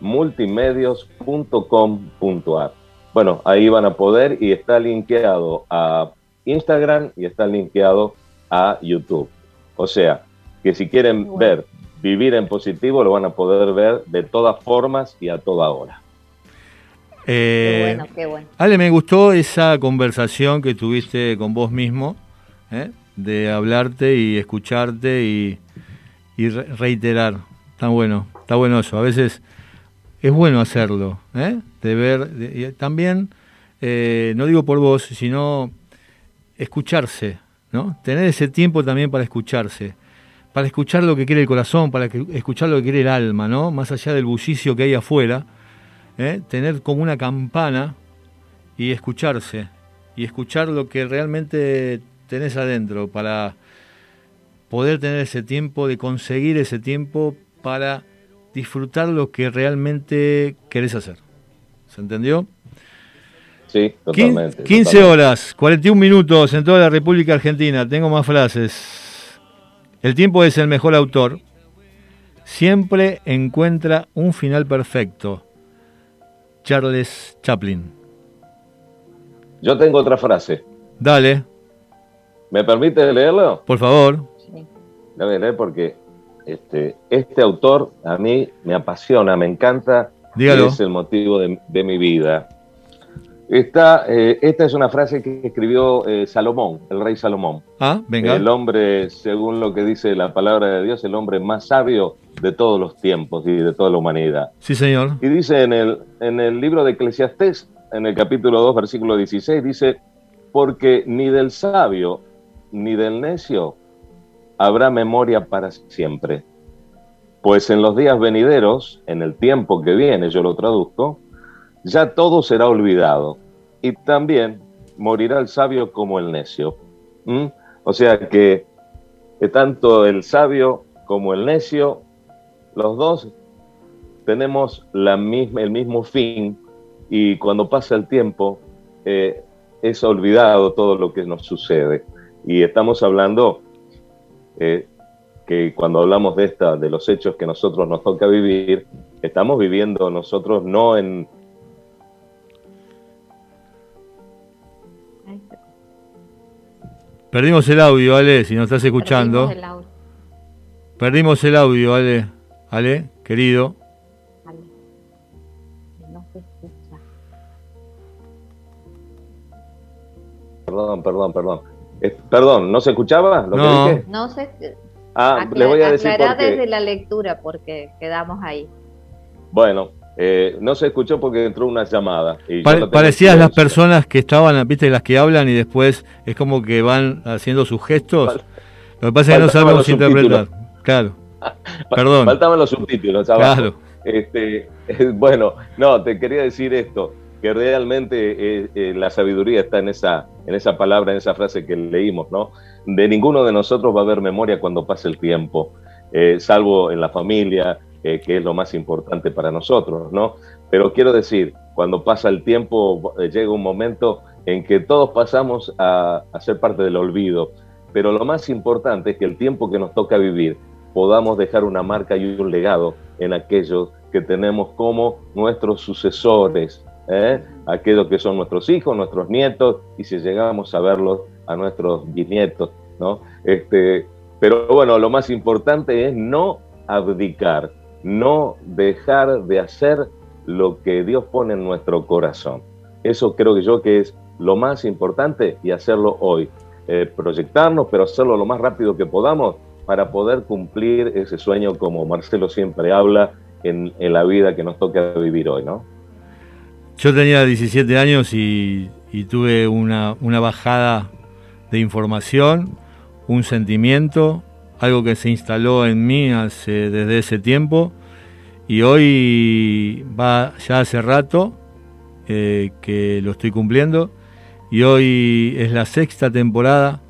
multimedios.com.ar. Bueno, ahí van a poder y está linkeado a Instagram y está linkeado a YouTube. O sea, que si quieren ver vivir en positivo lo van a poder ver de todas formas y a toda hora. Eh, bueno, qué bueno. Ale, me gustó esa conversación que tuviste con vos mismo, ¿eh? de hablarte y escucharte y, y re- reiterar. Está bueno, está bueno eso. A veces es bueno hacerlo, ¿eh? de ver, de- y también, eh, no digo por vos, sino escucharse, ¿no? Tener ese tiempo también para escucharse, para escuchar lo que quiere el corazón, para que- escuchar lo que quiere el alma, ¿no? Más allá del bullicio que hay afuera, ¿eh? tener como una campana y escucharse, y escuchar lo que realmente tenés adentro, para poder tener ese tiempo, de conseguir ese tiempo para disfrutar lo que realmente querés hacer. ¿Se entendió? Sí, totalmente. 15 totalmente. horas, 41 minutos en toda la República Argentina. Tengo más frases. El tiempo es el mejor autor. Siempre encuentra un final perfecto. Charles Chaplin. Yo tengo otra frase. Dale, ¿Me permite leerlo? por favor. La voy a leer porque este, este autor a mí me apasiona, me encanta. Dígalo. Es el motivo de, de mi vida. Esta, eh, esta es una frase que escribió eh, Salomón, el rey Salomón. Ah, venga. El hombre, según lo que dice la palabra de Dios, el hombre más sabio de todos los tiempos y de toda la humanidad. Sí, señor. Y dice en el, en el libro de Eclesiastés, en el capítulo 2, versículo 16, dice, porque ni del sabio ni del necio habrá memoria para siempre. Pues en los días venideros, en el tiempo que viene, yo lo traduzco, ya todo será olvidado. Y también morirá el sabio como el necio. ¿Mm? O sea que, que tanto el sabio como el necio, los dos tenemos la misma, el mismo fin y cuando pasa el tiempo eh, es olvidado todo lo que nos sucede. Y estamos hablando eh, que cuando hablamos de esta, de los hechos que nosotros nos toca vivir, estamos viviendo nosotros no en Perdimos el audio, Ale, si nos estás escuchando. Perdimos el audio. Perdimos el audio, Ale. Ale, querido. No se escucha. Perdón, perdón, perdón. Eh, perdón, ¿no se escuchaba lo No. que dije? No sé. Ah, acla- les voy a decir por qué. desde la lectura porque quedamos ahí. Bueno, eh, no se escuchó porque entró una llamada. Y Pare- parecías las personas que estaban, viste, las que hablan y después es como que van haciendo sus gestos. Lo que pasa es que no sabemos interpretar. Claro. Perdón. Faltaban los subtítulos abajo. Claro. Este, eh, bueno, no, te quería decir esto, que realmente eh, eh, la sabiduría está en esa, en esa palabra, en esa frase que leímos, ¿no? De ninguno de nosotros va a haber memoria cuando pase el tiempo, salvo en la familia, eh, que es lo más importante para nosotros, ¿no? Pero quiero decir, cuando pasa el tiempo, eh, llega un momento en que todos pasamos a, ser parte del olvido, pero lo más importante es que el tiempo que nos toca vivir podamos dejar una marca y un legado en aquellos que tenemos como nuestros sucesores, ¿eh? aquellos que son nuestros hijos, nuestros nietos, y si llegamos a verlos, a nuestros bisnietos, ¿no? Este, pero bueno, lo más importante es no abdicar, no dejar de hacer lo que Dios pone en nuestro corazón. Eso creo que yo que es lo más importante y hacerlo hoy. Eh, proyectarnos, pero hacerlo lo más rápido que podamos para poder cumplir ese sueño como Marcelo siempre habla en, en la vida que nos toca vivir hoy, ¿no? Yo tenía 17 años y, y tuve una, una bajada de información, un sentimiento, algo que se instaló en mí desde ese tiempo y hoy va ya hace rato eh, que lo estoy cumpliendo y hoy es la sexta temporada,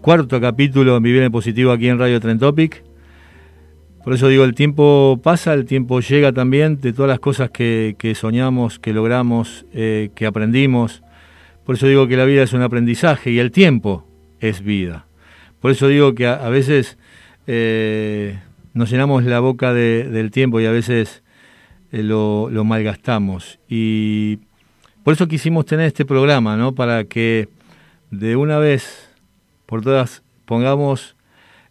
cuarto capítulo en Vivir en Positivo aquí en Radio Trentopic. Por eso digo, el tiempo pasa, el tiempo llega también de todas las cosas que, soñamos, que logramos, eh, que aprendimos. Por eso digo que la vida es un aprendizaje y el tiempo es vida. Por eso digo que a veces eh, nos llenamos la boca de- del tiempo y a veces eh, lo, lo malgastamos. Y por eso quisimos tener este programa, ¿no? Para que de una vez por todas pongamos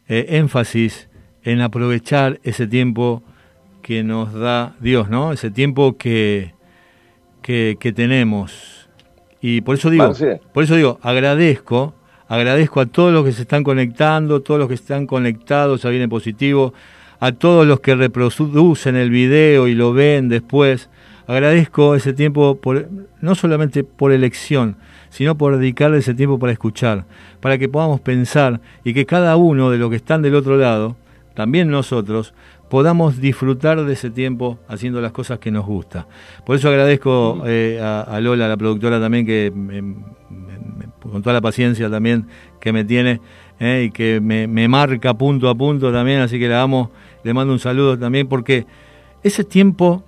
eh, énfasis en aprovechar ese tiempo que nos da Dios, ¿no? Ese tiempo que, que, que tenemos. Y por eso digo, por eso digo, agradezco, agradezco a todos los que se están conectando, todos los que están conectados a Bien en Positivo, a todos los que reproducen el video y lo ven después. Agradezco ese tiempo no solamente por elección, sino por dedicarle ese tiempo para escuchar, para que podamos pensar y que cada uno de los que están del otro lado, también nosotros, podamos disfrutar de ese tiempo haciendo las cosas que nos gusta. Por eso agradezco eh, a, a Lola, la productora también, que me- con toda la paciencia también que me tiene eh, y que me, marca punto a punto también, así que la amo, le mando un saludo también, porque ese tiempo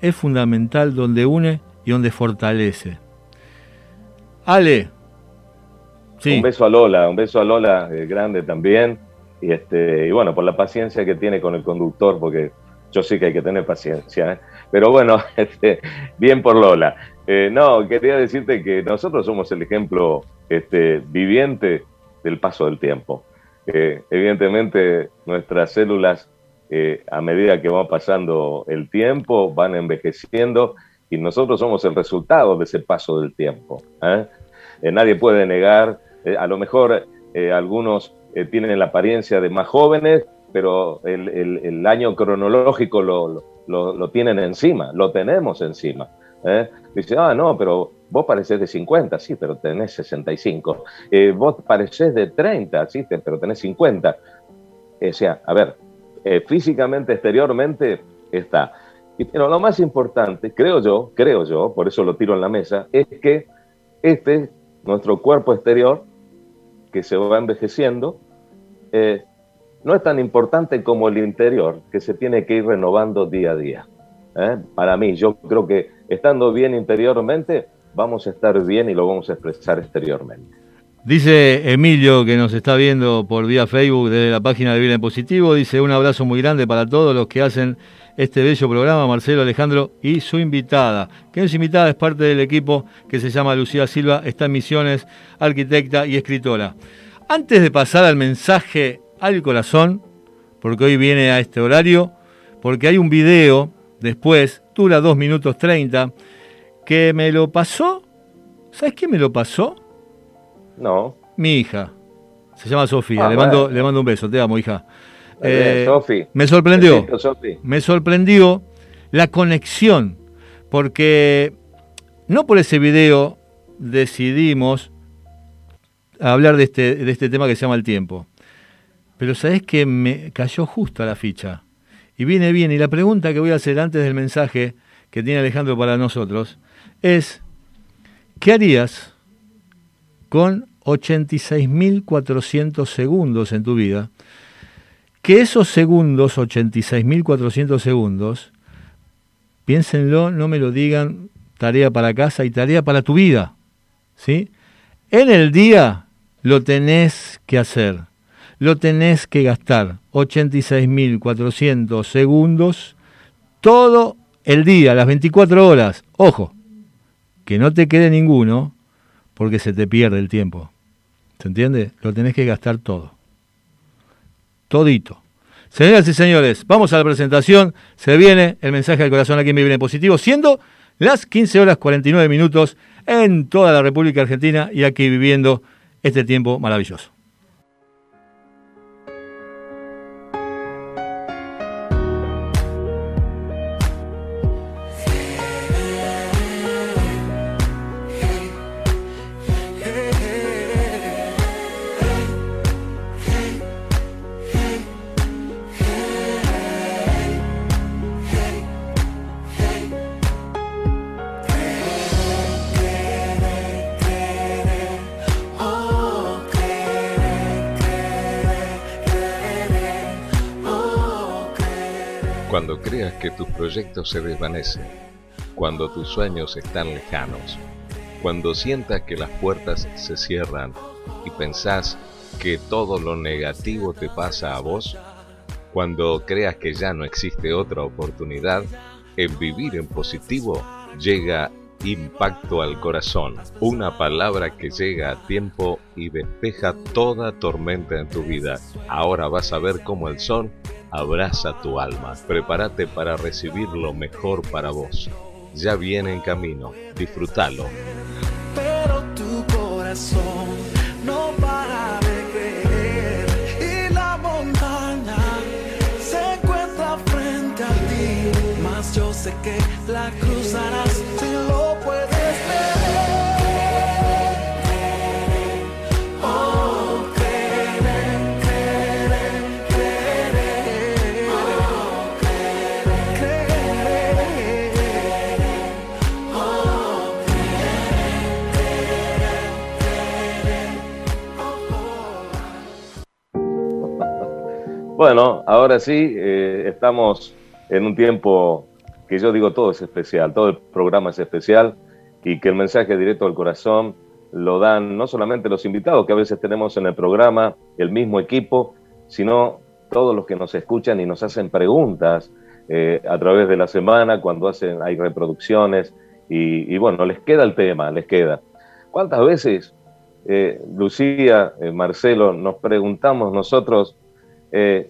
es fundamental donde une y donde fortalece. Ale. Un beso a Lola, un beso a Lola eh, grande también. Y, este, y bueno, por la paciencia que tiene con el conductor, porque yo sí que hay que tener paciencia. ¿eh? Pero bueno, este, bien por Lola. No, quería decirte que nosotros somos el ejemplo este, viviente del paso del tiempo. Eh, evidentemente, nuestras células, eh, a medida que va pasando el tiempo, van envejeciendo y nosotros somos el resultado de ese paso del tiempo. ¿eh? Nadie puede negar, a lo mejor algunos tienen la apariencia de más jóvenes, pero el, año cronológico lo, lo- lo- tienen encima, lo tenemos encima. Dice, ah, no, pero vos parecés de 50, sí, pero tenés 65. Eh, vos parecés de 30, sí, pero tenés 50. O sea, a ver, eh, físicamente, exteriormente, está. Pero lo más importante, creo yo, creo yo, por eso lo tiro en la mesa, es que este, nuestro cuerpo exterior, que se va envejeciendo, eh, no es tan importante como el interior, que se tiene que ir renovando día a día. ¿eh? Para mí, yo creo que estando bien interiormente, vamos a estar bien y lo vamos a expresar exteriormente. Dice Emilio, que nos está viendo por vía Facebook desde la página de Vida en Positivo, dice un abrazo muy grande para todos los que hacen este bello programa, Marcelo Alejandro y su invitada, que es invitada, es parte del equipo que se llama Lucía Silva, está en Misiones, arquitecta y escritora. Antes de pasar al mensaje al corazón, porque hoy viene a este horario, porque hay un video después, dura 2 minutos 30, que me lo pasó, ¿sabes qué me lo pasó? No. Mi hija. Se llama Sofía. Ah, le, mando, le mando un beso. Te amo, hija. Eh, Sofi. Me sorprendió. Besito, Sofi. Me sorprendió la conexión. Porque no por ese video decidimos hablar de este, de este tema que se llama el tiempo. Pero sabes que me cayó justo a la ficha. Y viene bien. Y la pregunta que voy a hacer antes del mensaje que tiene Alejandro para nosotros es, ¿qué harías con 86.400 segundos en tu vida? Que esos segundos, 86.400 segundos, piénsenlo, no me lo digan, tarea para casa y tarea para tu vida. ¿Sí? En el día lo tenés que hacer, lo tenés que gastar. 86.400 segundos todo el día, las 24 horas. Ojo, que no te quede ninguno porque se te pierde el tiempo. ¿Se entiende? Lo tenés que gastar todo. Todito. Señoras y señores, vamos a la presentación. Se viene el mensaje al corazón aquí en Vivir en Positivo, siendo las 15 horas 49 minutos en toda la República Argentina y aquí viviendo este tiempo maravilloso. Se desvanecen, cuando tus sueños están lejanos, cuando sientas que las puertas se cierran y pensás que todo lo negativo te pasa a vos, cuando creas que ya no existe otra oportunidad, en vivir en positivo llega impacto al corazón, una palabra que llega a tiempo y despeja toda tormenta en tu vida. Ahora vas a ver cómo el sol abraza tu alma. Prepárate para recibir lo mejor para vos. Ya viene en camino. Disfrútalo. pero tu corazón no para de creer y la montaña se encuentra frente a ti, mas yo sé que la cruzarás Bueno, ahora sí, eh, estamos en un tiempo que yo digo todo es especial, todo el programa es especial y que el mensaje directo al corazón lo dan no solamente los invitados que a veces tenemos en el programa, el mismo equipo, sino todos los que nos escuchan y nos hacen preguntas eh, a través de la semana cuando hacen, hay reproducciones y, bueno, les queda el tema, les queda. ¿Cuántas veces, eh, Lucía, Marcelo, nos preguntamos nosotros eh,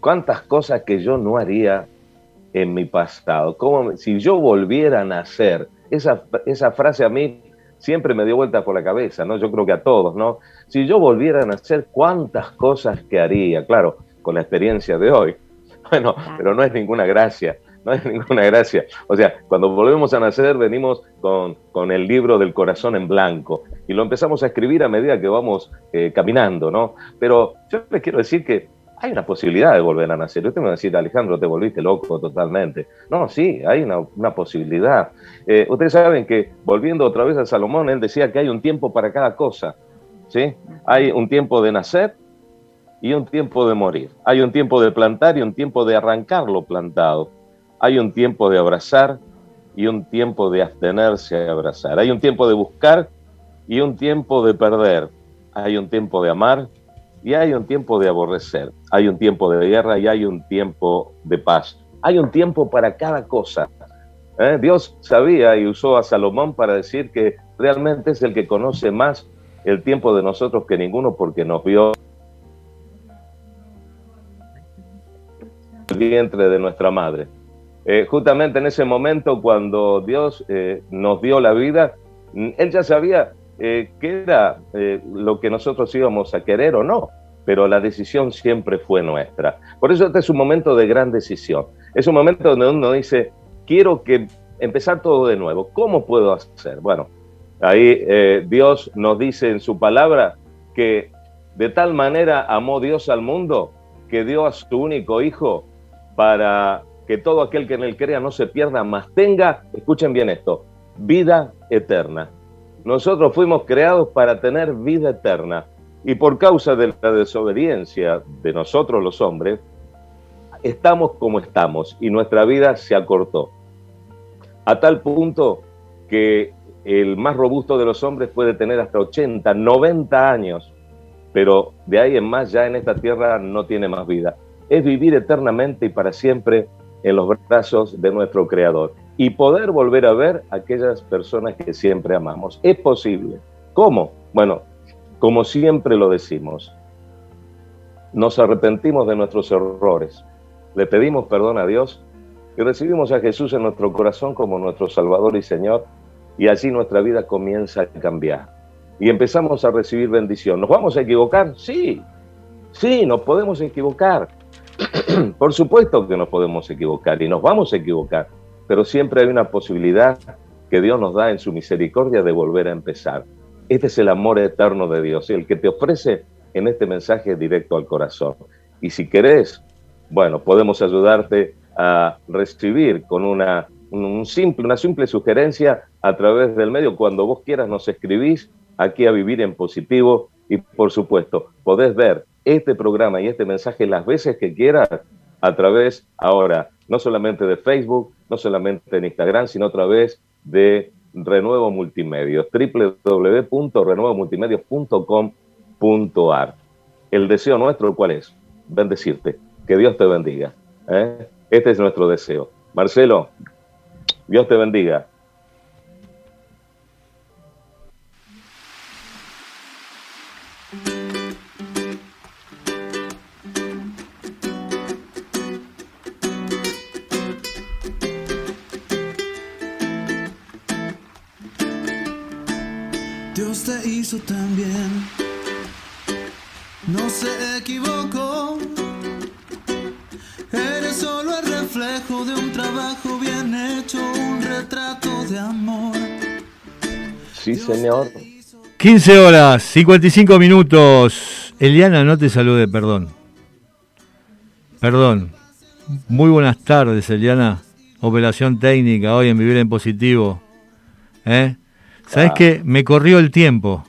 cuántas cosas que yo no haría en mi pasado? ¿Cómo me- si yo volviera a nacer, esa, esa frase a mí siempre me dio vuelta por la cabeza, ¿no? Yo creo que a todos, ¿no? Si yo volviera a nacer, ¿cuántas cosas que haría? Claro, con la experiencia de hoy. Bueno, pero no es ninguna gracia, no es ninguna gracia. O sea, cuando volvemos a nacer, venimos con, con el libro del corazón en blanco y lo empezamos a escribir a medida que vamos eh, caminando, ¿no? Pero yo les quiero decir que hay una posibilidad de volver a nacer. Usted me va a decir, Alejandro, te volviste loco totalmente. No, sí, hay una, una posibilidad. Eh, ustedes saben que, volviendo otra vez a Salomón, él decía que hay un tiempo para cada cosa. ¿sí? Hay un tiempo de nacer y un tiempo de morir. Hay un tiempo de plantar y un tiempo de arrancar lo plantado. Hay un tiempo de abrazar y un tiempo de abstenerse a abrazar. Hay un tiempo de buscar y un tiempo de perder. Hay un tiempo de amar y hay un tiempo de aborrecer. Hay un tiempo de guerra y hay un tiempo de paz. Hay un tiempo para cada cosa. ¿Eh? Dios sabía y usó a Salomón para decir que realmente es el que conoce más el tiempo de nosotros que ninguno porque nos vio el vientre de nuestra madre. Eh, justamente en ese momento cuando Dios eh, nos dio la vida, Él ya sabía eh, qué era eh, lo que nosotros íbamos a querer o no, pero la decisión siempre fue nuestra. Por eso este es un momento de gran decisión. Es un momento donde uno dice, quiero que empezar todo de nuevo. ¿Cómo puedo hacer? Bueno, ahí Dios nos dice en su palabra que de tal manera amó Dios al mundo que dio a su único hijo para que todo aquel que en él crea no se pierda, más tenga, escuchen bien esto, vida eterna. Nosotros fuimos creados para tener vida eterna y por causa de la desobediencia de nosotros los hombres, estamos como estamos y nuestra vida se acortó. A tal punto que el más robusto de los hombres puede tener hasta 80, 90 años, pero de ahí en más ya en esta tierra no tiene más vida. Es vivir eternamente y para siempre en los brazos de nuestro Creador y poder volver a ver a aquellas personas que siempre amamos. Es posible. ¿Cómo? Bueno, como siempre lo decimos, nos arrepentimos de nuestros errores, le pedimos perdón a Dios y recibimos a Jesús en nuestro corazón como nuestro Salvador y Señor y así nuestra vida comienza a cambiar y empezamos a recibir bendición. ¿Nos vamos a equivocar? Sí, sí, nos podemos equivocar. Por supuesto que nos podemos equivocar y nos vamos a equivocar, pero siempre hay una posibilidad que Dios nos da en su misericordia de volver a empezar. Este es el amor eterno de Dios, el que te ofrece en este mensaje directo al corazón. Y si querés, bueno, podemos ayudarte a recibir con una, un simple, una simple sugerencia a través del medio. Cuando vos quieras nos escribís aquí a Vivir en Positivo y por supuesto podés ver este programa y este mensaje las veces que quieras a través ahora, no solamente de Facebook, no solamente en Instagram, sino a través de Renuevo Multimedios, www.renuevomultimedios.com.ar. El deseo nuestro, ¿cuál es? Bendecirte, que Dios te bendiga. ¿eh? Este es nuestro deseo. Marcelo, Dios te bendiga. Hizo tan bien. No se equivocó. Eres solo el reflejo de un trabajo bien hecho, un retrato de amor. Sí, señor. 15 horas, 55 minutos. Eliana, no te salude, perdón. Perdón. Muy buenas tardes, Eliana. Operación técnica hoy en Vivir en Positivo. ¿Eh? ¿Sabes Ah. qué? Me corrió el tiempo.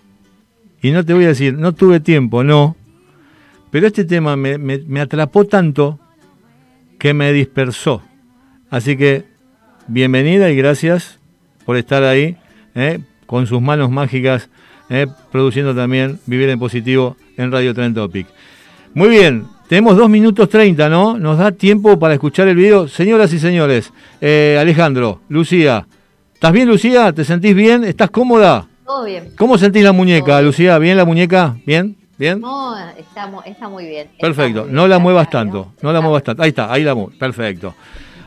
Y no te voy a decir, no tuve tiempo, no. Pero este tema me, atrapó tanto que me dispersó. Así que, bienvenida y gracias por estar ahí, ¿eh? con sus manos mágicas, ¿eh? produciendo también Vivir en Positivo en Radio Trend Topic. Muy bien, tenemos dos minutos 30, ¿no? Nos da tiempo para escuchar el video. Señoras y señores, eh, Alejandro, Lucía, ¿estás bien, Lucía? ¿Te sentís bien? ¿Estás cómoda? Todo bien. ¿Cómo sentís la muñeca, Lucía? ¿Bien la muñeca? ¿Bien? ¿Bien? No, está, está muy bien. está Perfecto, muy no la muevas tanto, no la muevas tanto. Ahí está, ahí la muevo, perfecto.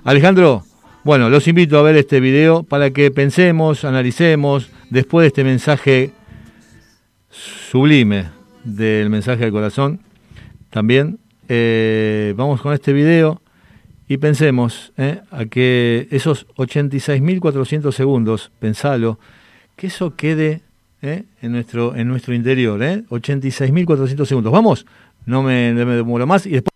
Alejandro, bueno, los invito a ver este video para que pensemos, analicemos, después de este mensaje sublime del mensaje del corazón, también eh, vamos con este video y pensemos eh, a que esos 86.400 segundos, pensalo, que eso quede eh, en, nuestro, en nuestro interior, eh, 86.400 segundos. Vamos, no me, demoro más y después...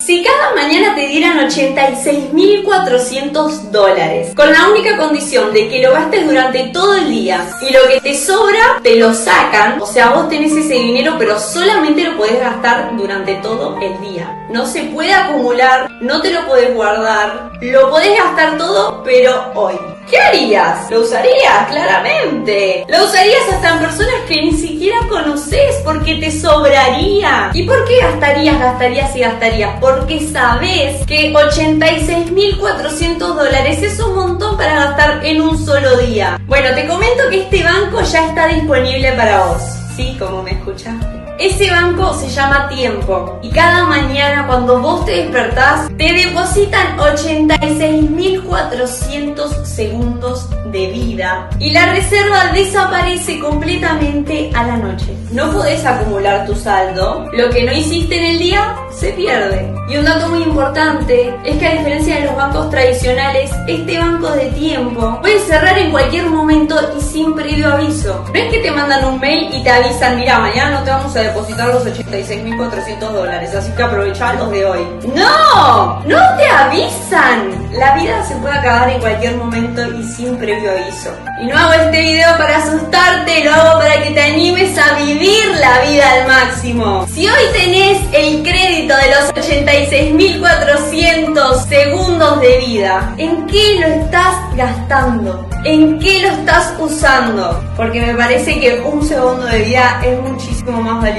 Si cada mañana te dieran 86.400 dólares, con la única condición de que lo gastes durante todo el día y lo que te sobra te lo sacan, o sea, vos tenés ese dinero pero solamente lo podés gastar durante todo el día. No se puede acumular, no te lo podés guardar, lo podés gastar todo pero hoy. ¿Qué harías? Lo usarías, claramente. Lo usarías hasta en personas que ni siquiera conoces porque te sobraría. ¿Y por qué gastarías, gastarías y gastarías? Porque sabes que 86.400 dólares es un montón para gastar en un solo día. Bueno, te comento que este banco ya está disponible para vos. ¿Sí? Como me escuchaste. Ese banco se llama Tiempo y cada mañana cuando vos te despertás te depositan 86.400 segundos de vida y la reserva desaparece completamente a la noche. No podés acumular tu saldo, lo que no hiciste en el día se pierde. Y un dato muy importante es que a diferencia de los bancos tradicionales, este banco de tiempo puede cerrar en cualquier momento y sin previo aviso. No es que te mandan un mail y te avisan, mira, mañana no te vamos a depositar los 86.400 dólares, así que aprovechá los de hoy. ¡No! ¡No te avisan! La vida se puede acabar en cualquier momento y sin previo aviso. Y no hago este video para asustarte, lo hago para que te animes a vivir la vida al máximo. Si hoy tenés el crédito de los 86.400 segundos de vida, ¿en qué lo estás gastando? ¿En qué lo estás usando? Porque me parece que un segundo de vida es muchísimo más valioso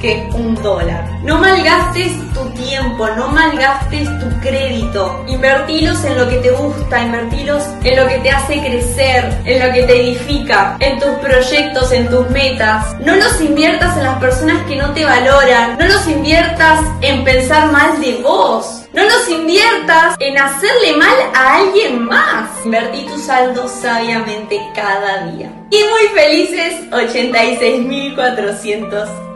que un dólar. No malgastes tu tiempo, no malgastes tu crédito. Invertilos en lo que te gusta, invertilos en lo que te hace crecer, en lo que te edifica, en tus proyectos, en tus metas. No los inviertas en las personas que no te valoran, no los inviertas en pensar mal de vos. No los inviertas en hacerle mal a alguien más. Invertí tu saldo sabiamente cada día. Y muy felices 86.400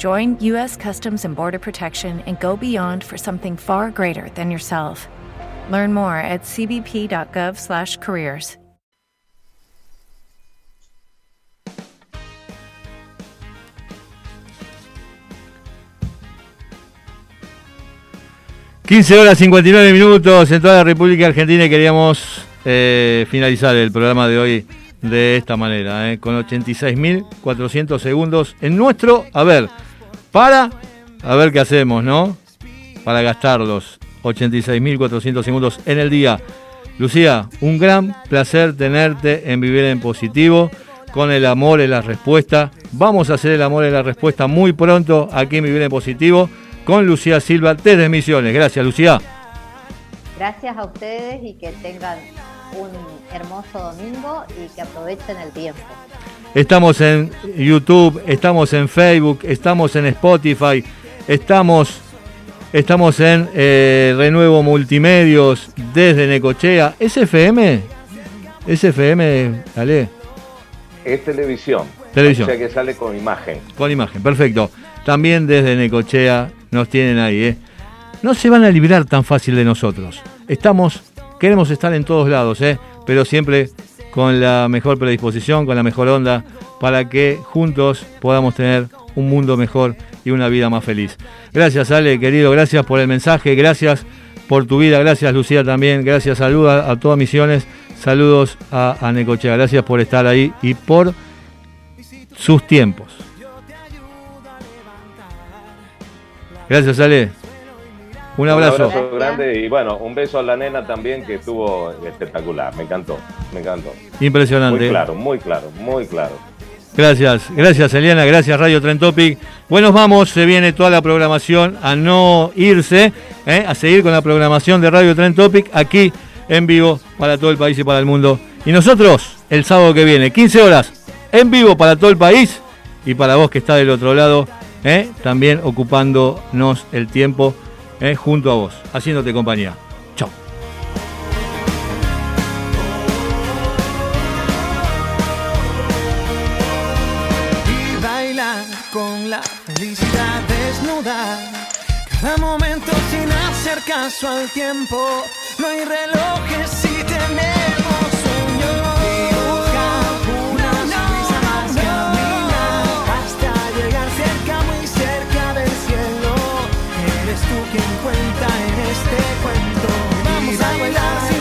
Join U.S. Customs and Border Protection and go beyond for something far greater than yourself. Learn more at cbp.gov/careers. ...15 horas 59 minutos en toda la República Argentina y queríamos eh, finalizar el programa de hoy de esta manera, eh, con 86.400 segundos en nuestro, a ver, para, a ver qué hacemos, ¿no? Para gastarlos, 86.400 segundos en el día. Lucía, un gran placer tenerte en Vivir en Positivo, con el amor en la respuesta. Vamos a hacer el amor en la respuesta muy pronto aquí en Vivir en Positivo con Lucía Silva desde Misiones. Gracias, Lucía. Gracias a ustedes y que tengan un hermoso domingo y que aprovechen el tiempo. Estamos en YouTube, estamos en Facebook, estamos en Spotify, estamos, estamos en eh, Renuevo Multimedios desde Necochea. ¿SFM? ¿SFM, Ale? Es televisión. Televisión. O sea que sale con imagen. Con imagen, perfecto. También desde Necochea nos tienen ahí, ¿eh? No se van a librar tan fácil de nosotros. Estamos, queremos estar en todos lados, ¿eh? Pero siempre con la mejor predisposición, con la mejor onda, para que juntos podamos tener un mundo mejor y una vida más feliz. Gracias, Ale, querido, gracias por el mensaje, gracias por tu vida, gracias, Lucía, también, gracias, saludos a, todas Misiones, saludos a, a Necochea, gracias por estar ahí y por sus tiempos. Gracias, Ale. Un abrazo. Un abrazo grande y bueno, un beso a la nena también que estuvo espectacular. Me encantó, me encantó. Impresionante. Muy claro, muy claro, muy claro. Gracias, gracias Eliana, gracias Radio Tren Topic. Bueno, vamos, se viene toda la programación a no irse, ¿eh? a seguir con la programación de Radio Tren Topic aquí en vivo para todo el país y para el mundo. Y nosotros, el sábado que viene, 15 horas, en vivo para todo el país y para vos que está del otro lado, ¿eh? también ocupándonos el tiempo ¿eh? junto a vos, haciéndote compañía. Chao. y bailar con la felicidad desnuda. Cada momento sin hacer caso al tiempo. No hay relojes si tenemos Eres tú quien cuenta en este cuento. Vamos a bailar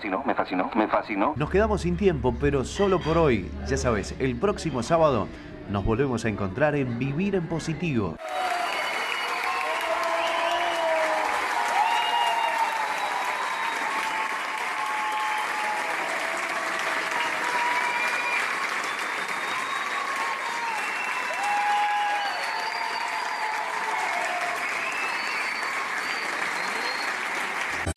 fascinó, me fascinó, me fascinó. Nos quedamos sin tiempo, pero solo por hoy. Ya sabes, el próximo sábado nos volvemos a encontrar en Vivir en Positivo.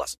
plus.